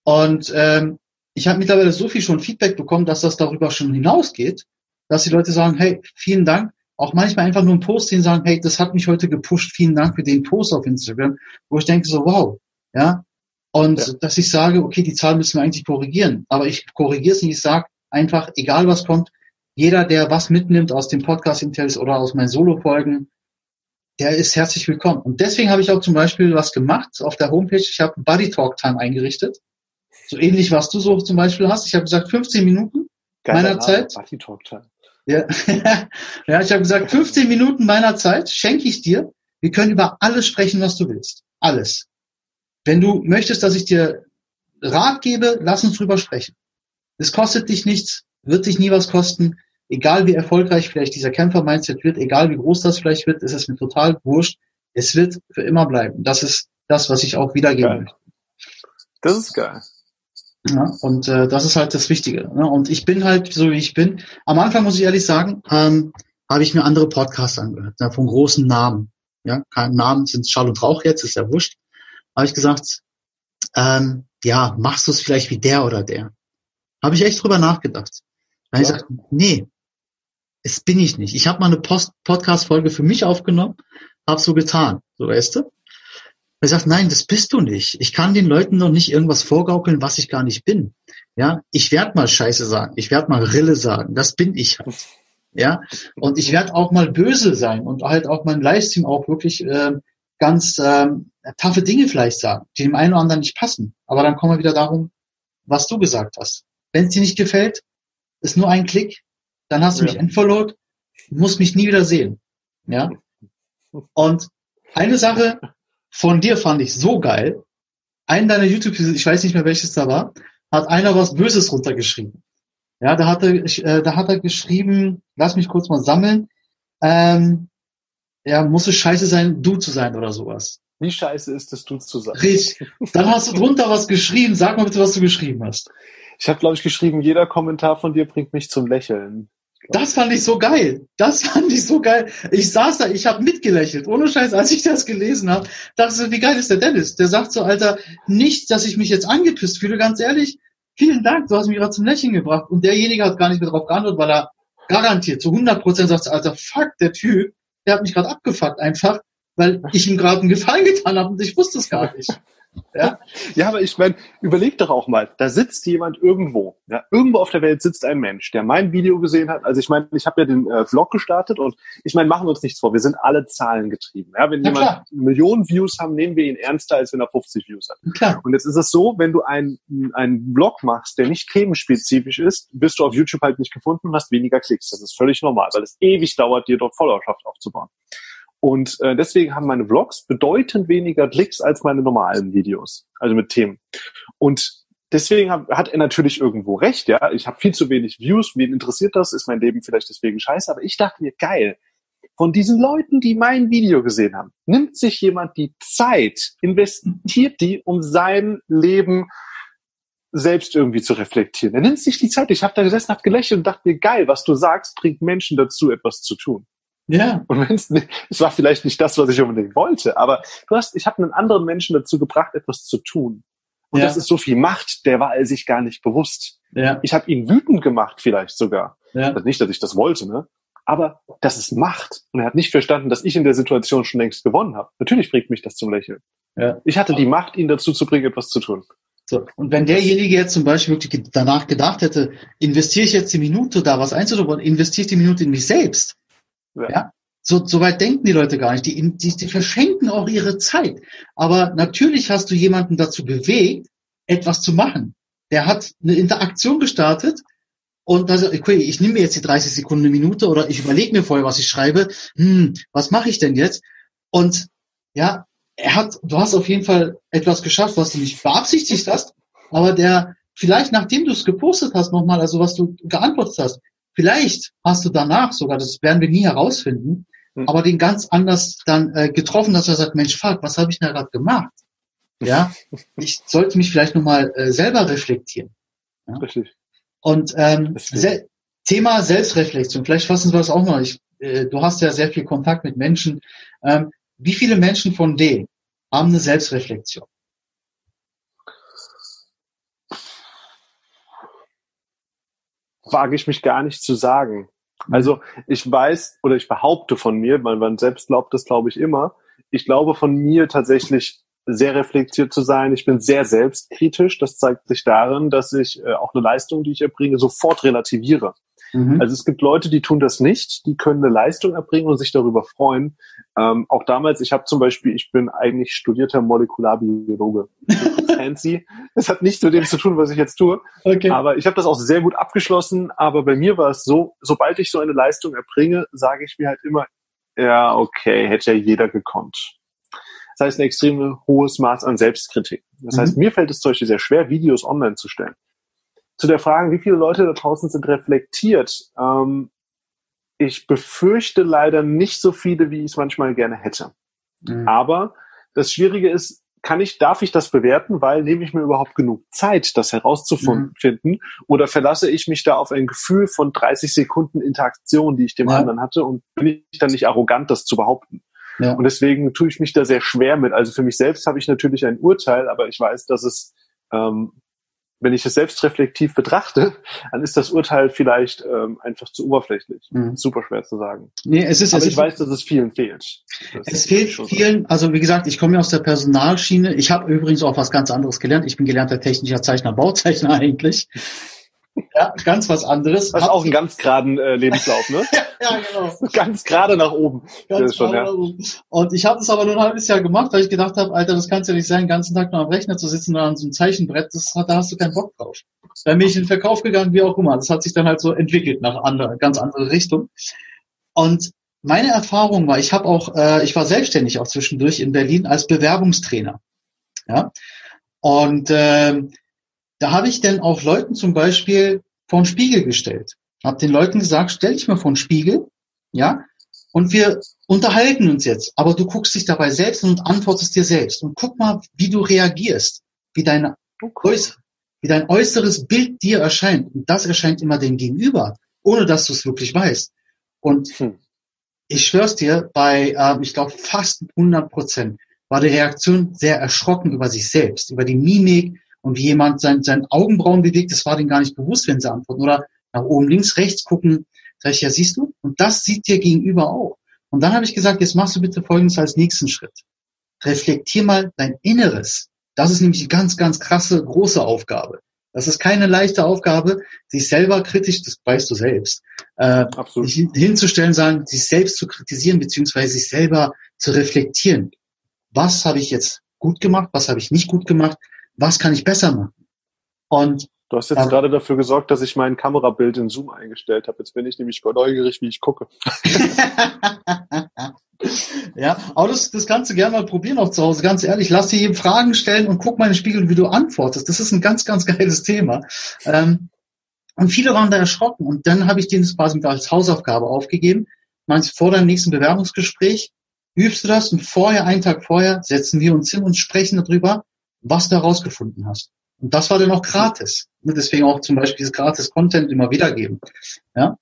Und ähm, ich habe mittlerweile so viel schon Feedback bekommen, dass das darüber schon hinausgeht, dass die Leute sagen, hey, vielen Dank. Auch manchmal einfach nur ein Post hin sagen, hey, das hat mich heute gepusht, vielen Dank für den Post auf Instagram, wo ich denke so, wow, ja. Und ja. dass ich sage, okay, die Zahl müssen wir eigentlich korrigieren. Aber ich korrigiere es nicht, ich sage einfach, egal was kommt, jeder, der was mitnimmt aus dem Podcast Intels oder aus meinen Solo-Folgen, der ist herzlich willkommen. Und deswegen habe ich auch zum Beispiel was gemacht auf der Homepage. Ich habe Buddy Talk Time eingerichtet. So ähnlich, was du so zum Beispiel hast. Ich habe gesagt, 15 Minuten Geiler meiner Zeit. Buddy Talk Time. Ja, ja ich habe gesagt, 15 Minuten meiner Zeit schenke ich dir. Wir können über alles sprechen, was du willst. Alles. Wenn du möchtest, dass ich dir Rat gebe, lass uns drüber sprechen. Es kostet dich nichts, wird dich nie was kosten egal wie erfolgreich vielleicht dieser Kämpfer-Mindset wird, egal wie groß das vielleicht wird, ist es mir total wurscht. Es wird für immer bleiben. Das ist das, was ich auch wiedergeben möchte. Das ist geil. Ja, und äh, das ist halt das Wichtige. Ne? Und ich bin halt so, wie ich bin. Am Anfang muss ich ehrlich sagen, ähm, habe ich mir andere Podcasts angehört, ne, von großen Namen. Ja, kein Namen sind Schall und Rauch jetzt, ist ja wurscht. Habe ich gesagt, ähm, ja, machst du es vielleicht wie der oder der? Habe ich echt drüber nachgedacht. Dann ja. habe ich gesagt, nee, es bin ich nicht. Ich habe mal eine Podcast-Folge für mich aufgenommen, habe so getan, so weißt du. Er sagt, nein, das bist du nicht. Ich kann den Leuten noch nicht irgendwas vorgaukeln, was ich gar nicht bin. Ja, ich werde mal Scheiße sagen, ich werde mal Rille sagen, das bin ich halt. Ja, und ich werde auch mal böse sein und halt auch mein Livestream auch wirklich äh, ganz äh, taffe Dinge vielleicht sagen, die dem einen oder anderen nicht passen. Aber dann kommen wir wieder darum, was du gesagt hast. Wenn es dir nicht gefällt, ist nur ein Klick, dann hast du ja. mich entfollowed, musst mich nie wieder sehen. Ja. Und eine Sache von dir fand ich so geil. Einen deiner YouTube, ich weiß nicht mehr welches da war, hat einer was Böses runtergeschrieben. Ja, da hat er, äh, da hat er geschrieben, lass mich kurz mal sammeln, ähm, ja, muss es scheiße sein, du zu sein oder sowas. Wie scheiße ist es, du zu sein? Richtig. Dann hast du drunter was geschrieben. Sag mal bitte, was du geschrieben hast. Ich habe, glaube ich, geschrieben, jeder Kommentar von dir bringt mich zum Lächeln. Das fand ich so geil. Das fand ich so geil. Ich saß da, ich habe mitgelächelt. Ohne Scheiß, als ich das gelesen habe, dachte so, wie geil ist der Dennis? Der sagt so, Alter, nicht, dass ich mich jetzt angepisst fühle, ganz ehrlich. Vielen Dank, du hast mich gerade zum Lächeln gebracht. Und derjenige hat gar nicht mehr darauf geantwortet, weil er garantiert zu 100 Prozent sagt, Alter, fuck, der Typ, der hat mich gerade abgefuckt einfach, weil ich ihm gerade einen Gefallen getan habe und ich wusste es gar nicht. Ja, ja aber ich meine, überleg doch auch mal, da sitzt jemand irgendwo. Ja, irgendwo auf der Welt sitzt ein Mensch, der mein Video gesehen hat. Also ich meine, ich habe ja den äh, Vlog gestartet und ich meine, machen wir uns nichts vor, wir sind alle Zahlen getrieben. Ja, wenn ja, jemand klar. Millionen Views haben, nehmen wir ihn ernster, als wenn er 50 Views hat. Klar. Und jetzt ist es so, wenn du einen einen Vlog machst, der nicht themenspezifisch ist, bist du auf YouTube halt nicht gefunden und hast weniger Klicks. Das ist völlig normal, weil es ewig dauert, dir dort Followerschaft aufzubauen. Und äh, deswegen haben meine Vlogs bedeutend weniger Klicks als meine normalen Videos, also mit Themen. Und deswegen hab, hat er natürlich irgendwo recht, ja. Ich habe viel zu wenig Views, wen interessiert das? Ist mein Leben vielleicht deswegen scheiße? Aber ich dachte mir, geil, von diesen Leuten, die mein Video gesehen haben, nimmt sich jemand die Zeit, investiert die, um sein Leben selbst irgendwie zu reflektieren. Er nimmt sich die Zeit. Ich habe da gesessen, habe gelächelt und dachte mir, geil, was du sagst, bringt Menschen dazu, etwas zu tun. Ja. Und wenn es es war vielleicht nicht das, was ich unbedingt wollte, aber du hast, ich habe einen anderen Menschen dazu gebracht, etwas zu tun. Und ja. das ist so viel Macht, der war er sich gar nicht bewusst. Ja. Ich habe ihn wütend gemacht, vielleicht sogar. Ja. Also nicht, dass ich das wollte, ne? Aber das ist Macht. Und er hat nicht verstanden, dass ich in der Situation schon längst gewonnen habe. Natürlich bringt mich das zum Lächeln. Ja. Ich hatte die Macht, ihn dazu zu bringen, etwas zu tun. So. Und wenn derjenige jetzt zum Beispiel wirklich danach gedacht hätte, investiere ich jetzt die Minute da was einzudrücken, investiere ich die Minute in mich selbst, ja. ja? So, so weit denken die Leute gar nicht. Die, die, die verschenken auch ihre Zeit. Aber natürlich hast du jemanden dazu bewegt, etwas zu machen. Der hat eine Interaktion gestartet und also, okay, ich nehme mir jetzt die 30 Sekunden, eine Minute oder ich überlege mir vorher, was ich schreibe. Hm, was mache ich denn jetzt? Und ja, er hat, du hast auf jeden Fall etwas geschafft, was du nicht beabsichtigt hast, aber der vielleicht nachdem du es gepostet hast nochmal, also was du geantwortet hast, vielleicht hast du danach sogar, das werden wir nie herausfinden, hm. aber den ganz anders dann äh, getroffen, dass er sagt, Mensch, fuck, was habe ich da gerade gemacht? Ja, ich sollte mich vielleicht nochmal äh, selber reflektieren. Ja? Richtig. Und ähm, Se Thema Selbstreflexion, vielleicht fassen wir das auch mal. Ich, äh, du hast ja sehr viel Kontakt mit Menschen. Ähm, wie viele Menschen von denen haben eine Selbstreflexion? Wage ich mich gar nicht zu sagen. Also ich weiß oder ich behaupte von mir, weil man selbst glaubt das, glaube ich, immer. Ich glaube von mir tatsächlich sehr reflektiert zu sein. Ich bin sehr selbstkritisch. Das zeigt sich darin, dass ich äh, auch eine Leistung, die ich erbringe, sofort relativiere. Mhm. Also es gibt Leute, die tun das nicht, die können eine Leistung erbringen und sich darüber freuen. Ähm, auch damals, ich habe zum Beispiel, ich bin eigentlich studierter Molekularbiologe. Fancy. Das hat nichts mit dem zu tun, was ich jetzt tue. Okay. Aber ich habe das auch sehr gut abgeschlossen. Aber bei mir war es so, sobald ich so eine Leistung erbringe, sage ich mir halt immer, ja, okay, hätte ja jeder gekonnt. Das heißt, ein extrem hohes Maß an Selbstkritik. Das mhm. heißt, mir fällt es zum Beispiel sehr schwer, Videos online zu stellen zu der Frage, wie viele Leute da draußen sind reflektiert. Ähm, ich befürchte leider nicht so viele, wie ich es manchmal gerne hätte. Mhm. Aber das Schwierige ist, kann ich, darf ich das bewerten, weil nehme ich mir überhaupt genug Zeit, das herauszufinden, mhm. oder verlasse ich mich da auf ein Gefühl von 30 Sekunden Interaktion, die ich dem ja. anderen hatte, und bin ich dann nicht arrogant, das zu behaupten? Ja. Und deswegen tue ich mich da sehr schwer mit. Also für mich selbst habe ich natürlich ein Urteil, aber ich weiß, dass es ähm, wenn ich es selbst reflektiv betrachte, dann ist das Urteil vielleicht ähm, einfach zu oberflächlich. Mhm. Super schwer zu sagen. Nee, es ist, Aber es ich ist, weiß, dass es vielen fehlt. Das es fehlt vielen, also wie gesagt, ich komme ja aus der Personalschiene. Ich habe übrigens auch was ganz anderes gelernt. Ich bin gelernter technischer Zeichner, Bauzeichner eigentlich. Ja, ganz was anderes. Das ist auch einen ganz geraden äh, Lebenslauf, ne? ja, genau. Ganz gerade nach oben. Ganz schon, ja. Und ich habe das aber nur ein halbes Jahr gemacht, weil ich gedacht habe, Alter, das kannst ja nicht sein, den ganzen Tag nur am Rechner zu sitzen oder an so einem Zeichenbrett, das, da hast du keinen Bock drauf. Dann bin ich in den Verkauf gegangen, wie auch immer. Das hat sich dann halt so entwickelt nach andere, ganz andere Richtung. Und meine Erfahrung war, ich habe auch, äh, ich war selbstständig auch zwischendurch in Berlin als Bewerbungstrainer. Ja. Und äh, da habe ich dann auch Leuten zum Beispiel vor den Spiegel gestellt. Habe den Leuten gesagt, stell dich mal vor den Spiegel, ja, und wir unterhalten uns jetzt. Aber du guckst dich dabei selbst und antwortest dir selbst. Und guck mal, wie du reagierst, wie deine Äußere, wie dein äußeres Bild dir erscheint. Und das erscheint immer dem Gegenüber, ohne dass du es wirklich weißt. Und hm. ich schwör's dir, bei, äh, ich glaube, fast 100 Prozent war die Reaktion sehr erschrocken über sich selbst, über die Mimik, und wie jemand sein, sein Augenbrauen bewegt, das war denen gar nicht bewusst, wenn sie antworten. Oder nach oben, links, rechts gucken. Sag ich, ja, siehst du? Und das sieht dir gegenüber auch. Und dann habe ich gesagt, jetzt machst du bitte Folgendes als nächsten Schritt. Reflektier mal dein Inneres. Das ist nämlich die ganz, ganz krasse, große Aufgabe. Das ist keine leichte Aufgabe, sich selber kritisch, das weißt du selbst, äh, Absolut. hinzustellen, sagen, sich selbst zu kritisieren, beziehungsweise sich selber zu reflektieren. Was habe ich jetzt gut gemacht, was habe ich nicht gut gemacht, was kann ich besser machen? Und Du hast jetzt ähm, gerade dafür gesorgt, dass ich mein Kamerabild in Zoom eingestellt habe. Jetzt bin ich nämlich neugierig, wie ich gucke. ja, aber das, das kannst du gerne mal probieren auch zu Hause. Ganz ehrlich, lass dir eben Fragen stellen und guck mal in den Spiegel, wie du antwortest. Das ist ein ganz, ganz geiles Thema. Ähm, und viele waren da erschrocken. Und dann habe ich denen das quasi als Hausaufgabe aufgegeben. Meinst vor deinem nächsten Bewerbungsgespräch übst du das und vorher, einen Tag vorher, setzen wir uns hin und sprechen darüber, was du herausgefunden hast. Und das war dann auch gratis. Deswegen auch zum Beispiel dieses gratis Content immer wiedergeben. Ja.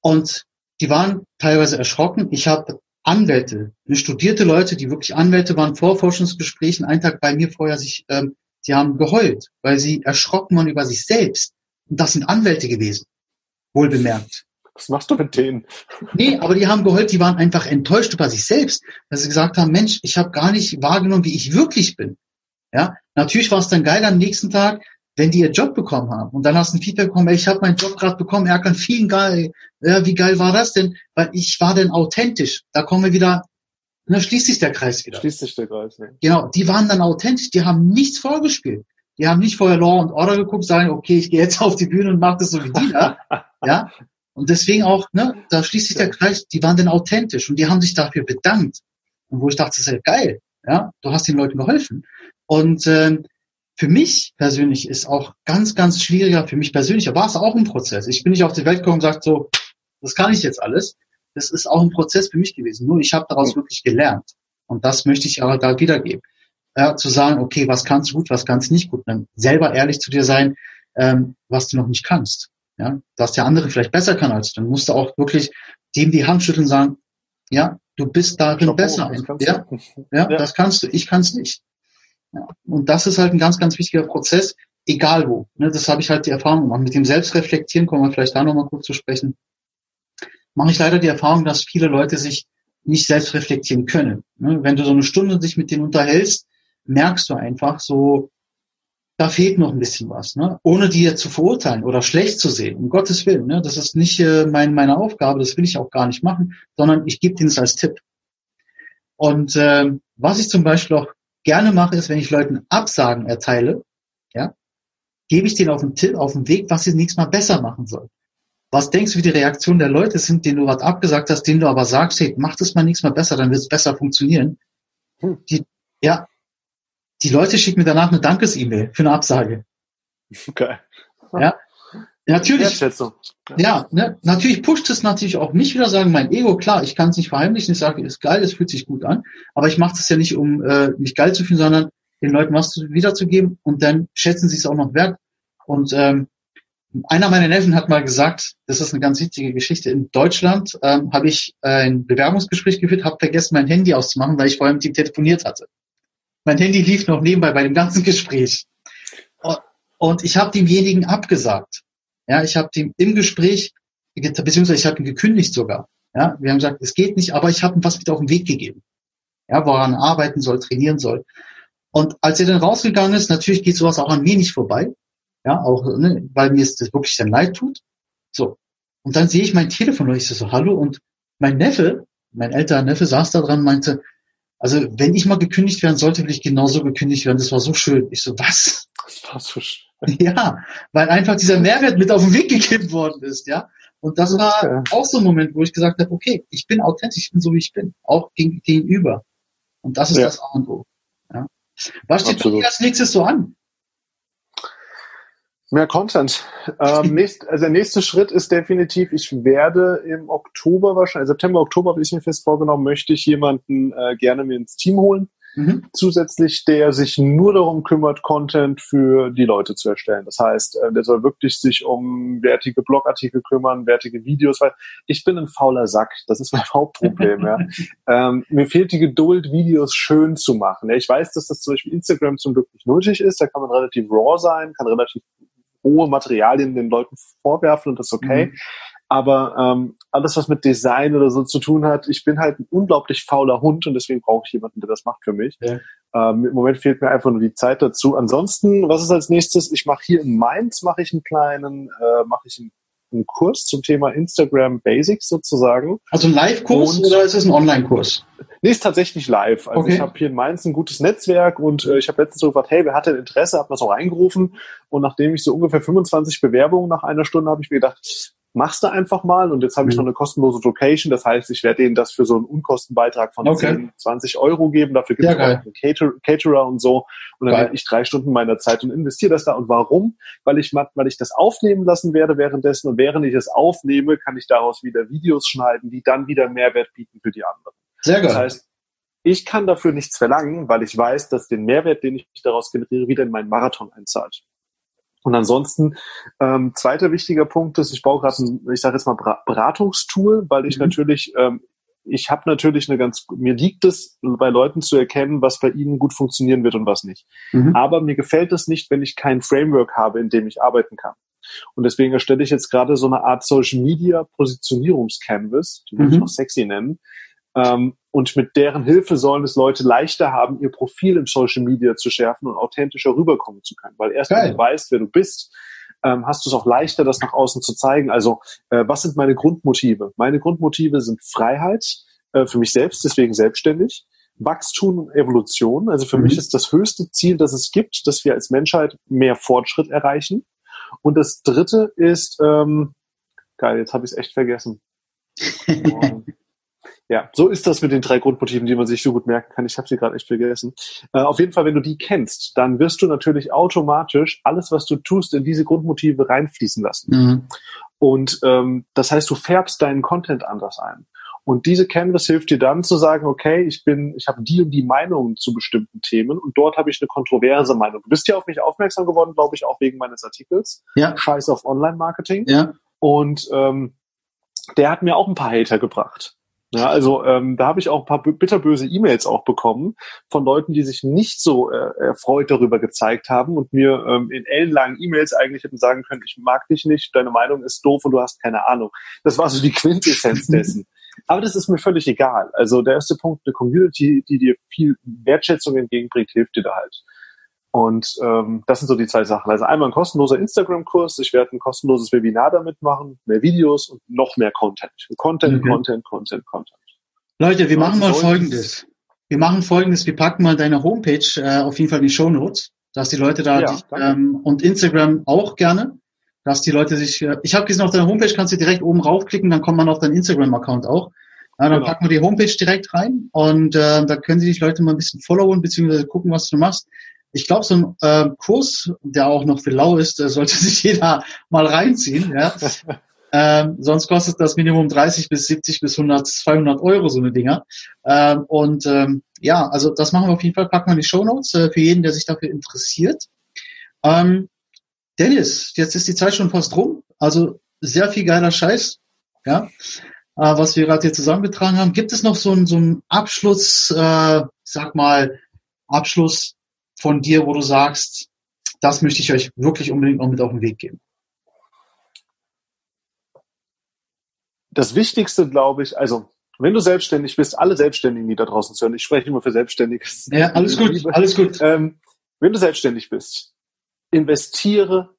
Und die waren teilweise erschrocken. Ich habe Anwälte, studierte Leute, die wirklich Anwälte waren vor Forschungsgesprächen, einen Tag bei mir vorher sich, ähm, sie haben geheult, weil sie erschrocken waren über sich selbst. Und das sind Anwälte gewesen. Wohl bemerkt. Was machst du mit denen? Nee, aber die haben geheult, die waren einfach enttäuscht über sich selbst, dass sie gesagt haben, Mensch, ich habe gar nicht wahrgenommen, wie ich wirklich bin. Ja, natürlich war es dann geil am nächsten Tag, wenn die ihr Job bekommen haben und dann hast du ein Feedback bekommen, ey, ich habe meinen Job gerade bekommen, er kann vielen geil, ja, wie geil war das denn? Weil ich war denn authentisch. Da kommen wir wieder, da schließt sich der Kreis wieder. Schließt sich der Kreis, ne? Genau, die waren dann authentisch, die haben nichts vorgespielt. die haben nicht vorher Law und Order geguckt, sagen, okay, ich gehe jetzt auf die Bühne und mache das so wie die da. ja. Und deswegen auch, ne, da schließt sich der Kreis, die waren dann authentisch und die haben sich dafür bedankt. Und wo ich dachte, das ist ja geil, ja, du hast den Leuten geholfen. Und äh, für mich persönlich ist auch ganz, ganz schwieriger, für mich persönlich war es auch ein Prozess. Ich bin nicht auf die Welt gekommen und gesagt so, das kann ich jetzt alles. Das ist auch ein Prozess für mich gewesen. Nur ich habe daraus wirklich gelernt. Und das möchte ich aber da wiedergeben. Ja, zu sagen, okay, was kannst du gut, was kannst du nicht gut. Dann selber ehrlich zu dir sein, ähm, was du noch nicht kannst. Ja, dass der andere vielleicht besser kann als du. Dann musst du auch wirklich dem die Hand schütteln und sagen, ja, du bist darin Schau besser. Ja, ja, ja, das kannst du, ich kann es nicht. Ja. Und das ist halt ein ganz, ganz wichtiger Prozess, egal wo. Ne, das habe ich halt die Erfahrung gemacht. Mit dem Selbstreflektieren kommen wir vielleicht da nochmal kurz zu sprechen. Mache ich leider die Erfahrung, dass viele Leute sich nicht selbst reflektieren können. Ne? Wenn du so eine Stunde dich mit denen unterhältst, merkst du einfach so, da fehlt noch ein bisschen was, ne? ohne die jetzt zu verurteilen oder schlecht zu sehen, um Gottes Willen. Ne? Das ist nicht äh, mein, meine Aufgabe, das will ich auch gar nicht machen, sondern ich gebe denen es als Tipp. Und äh, was ich zum Beispiel auch gerne mache, ist, wenn ich Leuten Absagen erteile, ja, gebe ich denen auf den Tipp, auf den Weg, was sie nächstes Mal besser machen sollen. Was denkst du, wie die Reaktion der Leute sind, denen du was abgesagt hast, denen du aber sagst, hey, mach das mal nächstes Mal besser, dann wird es besser funktionieren. Hm. Die, ja, die Leute schicken mir danach eine Dankes-E-Mail für eine Absage. Okay. Ja. Natürlich. Ja, ne, natürlich pusht es natürlich auch mich wieder sagen, mein Ego, klar, ich kann es nicht verheimlichen, ich sage, ist geil, es fühlt sich gut an, aber ich mache das ja nicht, um äh, mich geil zu fühlen, sondern den Leuten was wiederzugeben und dann schätzen sie es auch noch wert. Und ähm, einer meiner Neffen hat mal gesagt, das ist eine ganz wichtige Geschichte. In Deutschland ähm, habe ich ein Bewerbungsgespräch geführt, habe vergessen, mein Handy auszumachen, weil ich vorher mit ihm telefoniert hatte. Mein Handy lief noch nebenbei bei dem ganzen Gespräch. Und ich habe demjenigen abgesagt. Ja, ich habe dem im Gespräch, beziehungsweise ich habe ihn gekündigt sogar. Ja, wir haben gesagt, es geht nicht, aber ich habe ihm was mit auf den Weg gegeben. Ja, woran er arbeiten soll, trainieren soll. Und als er dann rausgegangen ist, natürlich geht sowas auch an mir nicht vorbei. Ja, auch, ne, weil mir es das wirklich dann leid tut. So. Und dann sehe ich mein Telefon und ich so, hallo, und mein Neffe, mein älterer Neffe saß da dran, meinte, also wenn ich mal gekündigt werden sollte, will ich genauso gekündigt werden. Das war so schön. Ich so, was? Schön. Ja, weil einfach dieser Mehrwert mit auf den Weg gegeben worden ist, ja. Und das war ja. auch so ein Moment, wo ich gesagt habe, okay, ich bin authentisch, ich bin so wie ich bin, auch gegenüber. Und das ist ja. das A und O. Ja. Was steht Absolut. als nächstes so an? Mehr Content. Ähm, nächst, also der nächste Schritt ist definitiv, ich werde im Oktober wahrscheinlich, September, Oktober habe ich mir fest vorgenommen, möchte ich jemanden äh, gerne mir ins Team holen. Mhm. Zusätzlich, der sich nur darum kümmert, Content für die Leute zu erstellen. Das heißt, äh, der soll wirklich sich um wertige Blogartikel kümmern, wertige Videos, weil ich bin ein fauler Sack. Das ist mein Hauptproblem. ja. Ähm, mir fehlt die Geduld, Videos schön zu machen. Ja, ich weiß, dass das zum Beispiel Instagram zum Glück nicht nötig ist. Da kann man relativ raw sein, kann relativ hohe Materialien den Leuten vorwerfen und das ist okay. Mhm. Aber ähm, alles, was mit Design oder so zu tun hat, ich bin halt ein unglaublich fauler Hund und deswegen brauche ich jemanden, der das macht für mich. Ja. Ähm, Im Moment fehlt mir einfach nur die Zeit dazu. Ansonsten, was ist als nächstes? Ich mache hier in Mainz mache ich einen kleinen, äh, mache ich einen, einen Kurs zum Thema Instagram Basics sozusagen. Also ein Live-Kurs oder ist es ein Online-Kurs? Nee, ist tatsächlich live. Also okay. ich habe hier in Mainz ein gutes Netzwerk und äh, ich habe letztens so gefragt, hey, wer hat denn Interesse? Hab das auch reingerufen und nachdem ich so ungefähr 25 Bewerbungen nach einer Stunde habe ich mir gedacht, machst du einfach mal und jetzt habe ich mhm. noch eine kostenlose Location, das heißt, ich werde denen das für so einen Unkostenbeitrag von okay. 10, 20 Euro geben, dafür gibt es ja, auch einen Cater Caterer und so und dann werde ich drei Stunden meiner Zeit und investiere das da und warum? Weil ich, weil ich das aufnehmen lassen werde währenddessen und während ich es aufnehme, kann ich daraus wieder Videos schneiden, die dann wieder Mehrwert bieten für die anderen. Sehr gut. Das heißt, ich kann dafür nichts verlangen, weil ich weiß, dass den Mehrwert, den ich daraus generiere, wieder in meinen Marathon einzahlt. Und ansonsten, ähm, zweiter wichtiger Punkt ist, ich baue gerade ein, ich sage jetzt mal Beratungstool, weil ich mhm. natürlich, ähm, ich habe natürlich eine ganz, mir liegt es bei Leuten zu erkennen, was bei ihnen gut funktionieren wird und was nicht. Mhm. Aber mir gefällt es nicht, wenn ich kein Framework habe, in dem ich arbeiten kann. Und deswegen erstelle ich jetzt gerade so eine Art Social Media Positionierungscanvas, die würde mhm. ich noch sexy nennen, ähm, und mit deren Hilfe sollen es Leute leichter haben, ihr Profil im Social Media zu schärfen und authentischer rüberkommen zu können. Weil erst wenn du weißt, wer du bist, ähm, hast du es auch leichter, das nach außen zu zeigen. Also, äh, was sind meine Grundmotive? Meine Grundmotive sind Freiheit äh, für mich selbst, deswegen selbstständig. Wachstum und Evolution. Also für mhm. mich ist das höchste Ziel, das es gibt, dass wir als Menschheit mehr Fortschritt erreichen. Und das dritte ist, ähm, geil, jetzt habe ich es echt vergessen. Ja, so ist das mit den drei Grundmotiven, die man sich so gut merken kann. Ich habe sie gerade echt vergessen. Äh, auf jeden Fall, wenn du die kennst, dann wirst du natürlich automatisch alles, was du tust, in diese Grundmotive reinfließen lassen. Mhm. Und ähm, das heißt, du färbst deinen Content anders ein. Und diese Canvas hilft dir dann zu sagen, okay, ich bin, ich habe die und die Meinungen zu bestimmten Themen und dort habe ich eine kontroverse Meinung. Du bist ja auf mich aufmerksam geworden, glaube ich, auch wegen meines Artikels. Ja. Scheiß auf Online-Marketing. Ja. Und ähm, der hat mir auch ein paar Hater gebracht. Ja, also ähm, da habe ich auch ein paar bitterböse E-Mails auch bekommen von Leuten, die sich nicht so äh, erfreut darüber gezeigt haben und mir ähm, in ellenlangen E-Mails eigentlich hätten sagen können, ich mag dich nicht, deine Meinung ist doof und du hast keine Ahnung. Das war so die Quintessenz dessen. Aber das ist mir völlig egal. Also der erste Punkt, eine Community, die dir viel Wertschätzung entgegenbringt, hilft dir da halt. Und ähm, das sind so die zwei Sachen. Also einmal ein kostenloser Instagram-Kurs, ich werde ein kostenloses Webinar damit machen, mehr Videos und noch mehr Content. Content, mhm. Content, Content, Content. Leute, wir machen mal Folgendes. Wir machen Folgendes, wir packen mal deine Homepage äh, auf jeden Fall in die Show Notes, dass die Leute da ja, ähm, und Instagram auch gerne, dass die Leute sich. Äh, ich habe gesehen auf deiner Homepage kannst du direkt oben raufklicken, dann kommt man auf deinen Instagram-Account auch. Ja, dann genau. packen wir die Homepage direkt rein und äh, da können sich die Leute mal ein bisschen followen beziehungsweise gucken, was du machst ich glaube, so ein äh, Kurs, der auch noch für lau ist, äh, sollte sich jeder mal reinziehen. Ja? ähm, sonst kostet das Minimum 30 bis 70 bis 100, 200 Euro so eine Dinger. Ähm, und ähm, ja, also das machen wir auf jeden Fall. Packen wir in die Show Notes äh, für jeden, der sich dafür interessiert. Ähm, Dennis, jetzt ist die Zeit schon fast rum. Also sehr viel geiler Scheiß, ja, äh, was wir gerade hier zusammengetragen haben. Gibt es noch so einen so einen Abschluss, äh, sag mal, Abschluss von dir, wo du sagst, das möchte ich euch wirklich unbedingt noch mit auf den Weg geben? Das Wichtigste, glaube ich, also wenn du selbstständig bist, alle Selbstständigen, die da draußen zuhören, ich spreche immer für Selbstständige. Ja, alles gut, alles gut. Ähm, wenn du selbstständig bist, investiere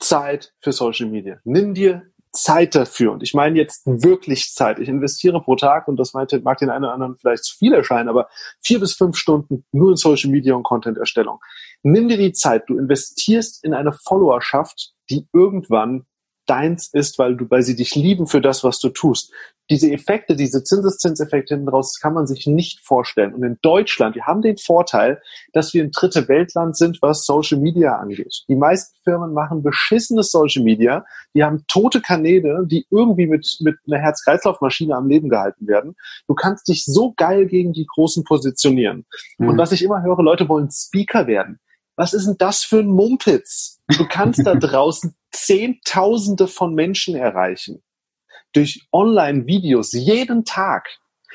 Zeit für Social Media. Nimm dir Zeit dafür. Und ich meine jetzt wirklich Zeit. Ich investiere pro Tag, und das mag den einen oder anderen vielleicht zu viel erscheinen, aber vier bis fünf Stunden nur in Social Media und Content-Erstellung. Nimm dir die Zeit. Du investierst in eine Followerschaft, die irgendwann deins ist, weil du, weil sie dich lieben für das, was du tust. Diese Effekte, diese Zinseszinseffekte hinten raus, kann man sich nicht vorstellen. Und in Deutschland, wir haben den Vorteil, dass wir ein dritte Weltland sind, was Social Media angeht. Die meisten Firmen machen beschissenes Social Media. Die haben tote Kanäle, die irgendwie mit, mit einer Herz-Kreislauf-Maschine am Leben gehalten werden. Du kannst dich so geil gegen die Großen positionieren. Mhm. Und was ich immer höre, Leute wollen Speaker werden. Was ist denn das für ein Mumpitz? Du kannst da draußen Zehntausende von Menschen erreichen. Durch Online-Videos jeden Tag.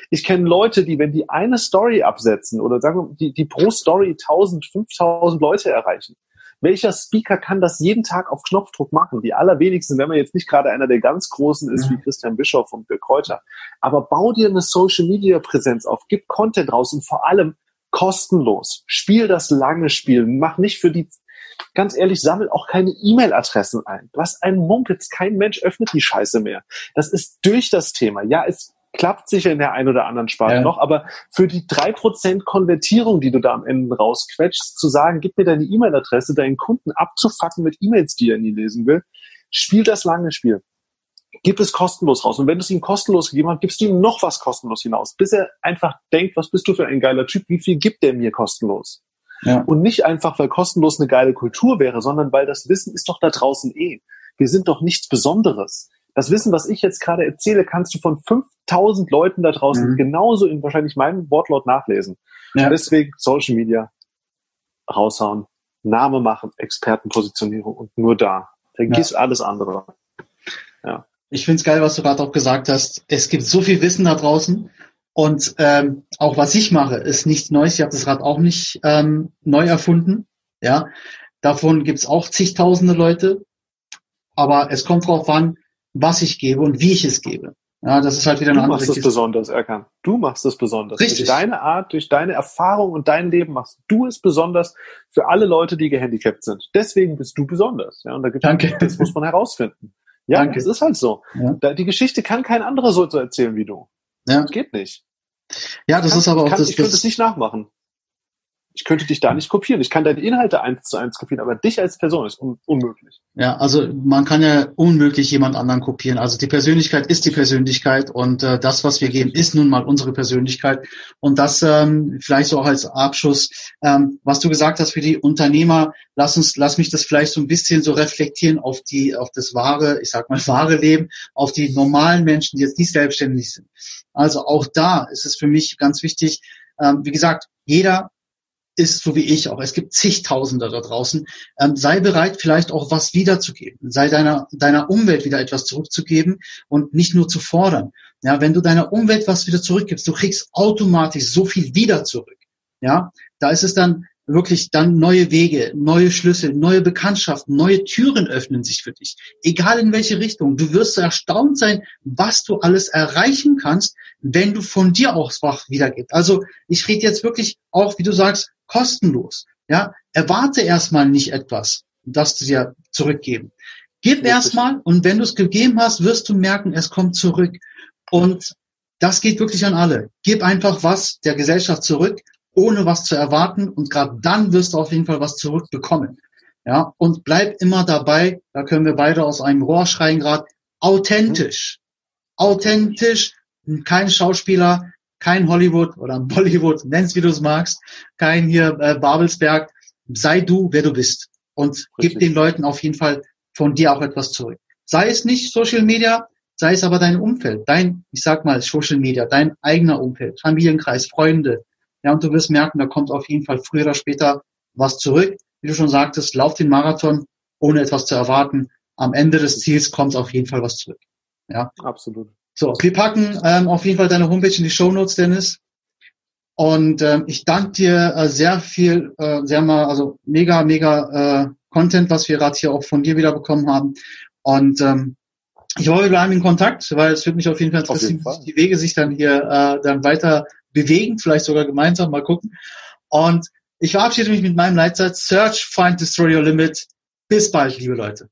Ich kenne Leute, die, wenn die eine Story absetzen oder sagen die, die pro Story 1000, 5000 Leute erreichen. Welcher Speaker kann das jeden Tag auf Knopfdruck machen? Die allerwenigsten, wenn man jetzt nicht gerade einer der ganz Großen ist, wie Christian Bischoff und Bill Kräuter. Aber bau dir eine Social Media Präsenz auf, gib Content raus und vor allem kostenlos. Spiel das lange Spiel. Mach nicht für die ganz ehrlich, sammel auch keine E-Mail-Adressen ein. Was ein Mumpitz, kein Mensch öffnet die Scheiße mehr. Das ist durch das Thema. Ja, es klappt sicher in der einen oder anderen Sparte ja. noch, aber für die drei Prozent Konvertierung, die du da am Ende rausquetschst, zu sagen, gib mir deine E-Mail-Adresse, deinen Kunden abzufacken mit E-Mails, die er nie lesen will, spiel das lange Spiel. Gib es kostenlos raus. Und wenn du es ihm kostenlos gegeben hast, gibst du ihm noch was kostenlos hinaus, bis er einfach denkt, was bist du für ein geiler Typ, wie viel gibt der mir kostenlos? Ja. Und nicht einfach, weil kostenlos eine geile Kultur wäre, sondern weil das Wissen ist doch da draußen eh. Wir sind doch nichts Besonderes. Das Wissen, was ich jetzt gerade erzähle, kannst du von 5000 Leuten da draußen mhm. genauso in wahrscheinlich meinem Wortlaut nachlesen. Ja. Deswegen Social Media raushauen, Name machen, Expertenpositionierung und nur da. Vergiss ja. alles andere. Ja. Ich find's geil, was du gerade auch gesagt hast. Es gibt so viel Wissen da draußen und ähm, auch was ich mache, ist nichts Neues. Ich habe das Rad auch nicht ähm, neu erfunden. Ja, davon gibt's auch zigtausende Leute. Aber es kommt drauf an, was ich gebe und wie ich es gebe. Ja, das ist halt wieder eine du andere machst es besonders, Erkan. Du machst es besonders. Richtig. Durch deine Art, durch deine Erfahrung und dein Leben machst du es besonders für alle Leute, die gehandicapt sind. Deswegen bist du besonders. Ja, und da gibt Danke. das muss man herausfinden. Ja, Danke. es ist halt so. Ja. Die Geschichte kann kein anderer so erzählen wie du. Ja. Das geht nicht. Ja, das kann, ist aber auch kann, das. Ich könnte es nicht nachmachen ich könnte dich da nicht kopieren. Ich kann deine Inhalte eins zu eins kopieren, aber dich als Person ist un unmöglich. Ja, also man kann ja unmöglich jemand anderen kopieren. Also die Persönlichkeit ist die Persönlichkeit und äh, das, was wir geben, ist nun mal unsere Persönlichkeit. Und das ähm, vielleicht so auch als Abschluss, ähm, was du gesagt hast für die Unternehmer, lass uns, lass mich das vielleicht so ein bisschen so reflektieren auf die, auf das wahre, ich sag mal wahre Leben, auf die normalen Menschen, die jetzt nicht selbstständig sind. Also auch da ist es für mich ganz wichtig, ähm, wie gesagt, jeder ist so wie ich auch. Es gibt zigtausende da draußen. Ähm, sei bereit, vielleicht auch was wiederzugeben. Sei deiner, deiner Umwelt wieder etwas zurückzugeben und nicht nur zu fordern. Ja, wenn du deiner Umwelt was wieder zurückgibst, du kriegst automatisch so viel wieder zurück. Ja, da ist es dann wirklich dann neue Wege, neue Schlüssel, neue Bekanntschaften, neue Türen öffnen sich für dich. Egal in welche Richtung. Du wirst erstaunt sein, was du alles erreichen kannst, wenn du von dir aus was wiedergibst. Also ich rede jetzt wirklich auch, wie du sagst, kostenlos. Ja, erwarte erstmal nicht etwas, das du dir zurückgeben. Gib erstmal und wenn du es gegeben hast, wirst du merken, es kommt zurück. Und das geht wirklich an alle. Gib einfach was der Gesellschaft zurück, ohne was zu erwarten und gerade dann wirst du auf jeden Fall was zurückbekommen. Ja, und bleib immer dabei, da können wir beide aus einem Rohr schreien gerade, authentisch. Authentisch, kein Schauspieler, kein Hollywood oder Bollywood, nenn's wie du es magst, kein hier äh, Babelsberg, sei du, wer du bist und Richtig. gib den Leuten auf jeden Fall von dir auch etwas zurück. Sei es nicht Social Media, sei es aber dein Umfeld, dein, ich sag mal Social Media, dein eigener Umfeld, Familienkreis, Freunde. Ja, und du wirst merken, da kommt auf jeden Fall früher oder später was zurück. Wie du schon sagtest, lauf den Marathon, ohne etwas zu erwarten. Am Ende des Ziels kommt auf jeden Fall was zurück. Ja. Absolut. So, wir packen ähm, auf jeden Fall deine Homepage in die Show Notes, Dennis. Und ähm, ich danke dir äh, sehr viel, äh, sehr mal, also mega, mega äh, Content, was wir gerade hier auch von dir wieder bekommen haben. Und ähm, ich hoffe, wir bleiben in Kontakt, weil es würde mich auf jeden Fall interessieren, wie die Wege sich dann hier äh, dann weiter bewegen, vielleicht sogar gemeinsam mal gucken. Und ich verabschiede mich mit meinem Leitsatz Search, Find, Destroy Your Limit. Bis bald, liebe Leute.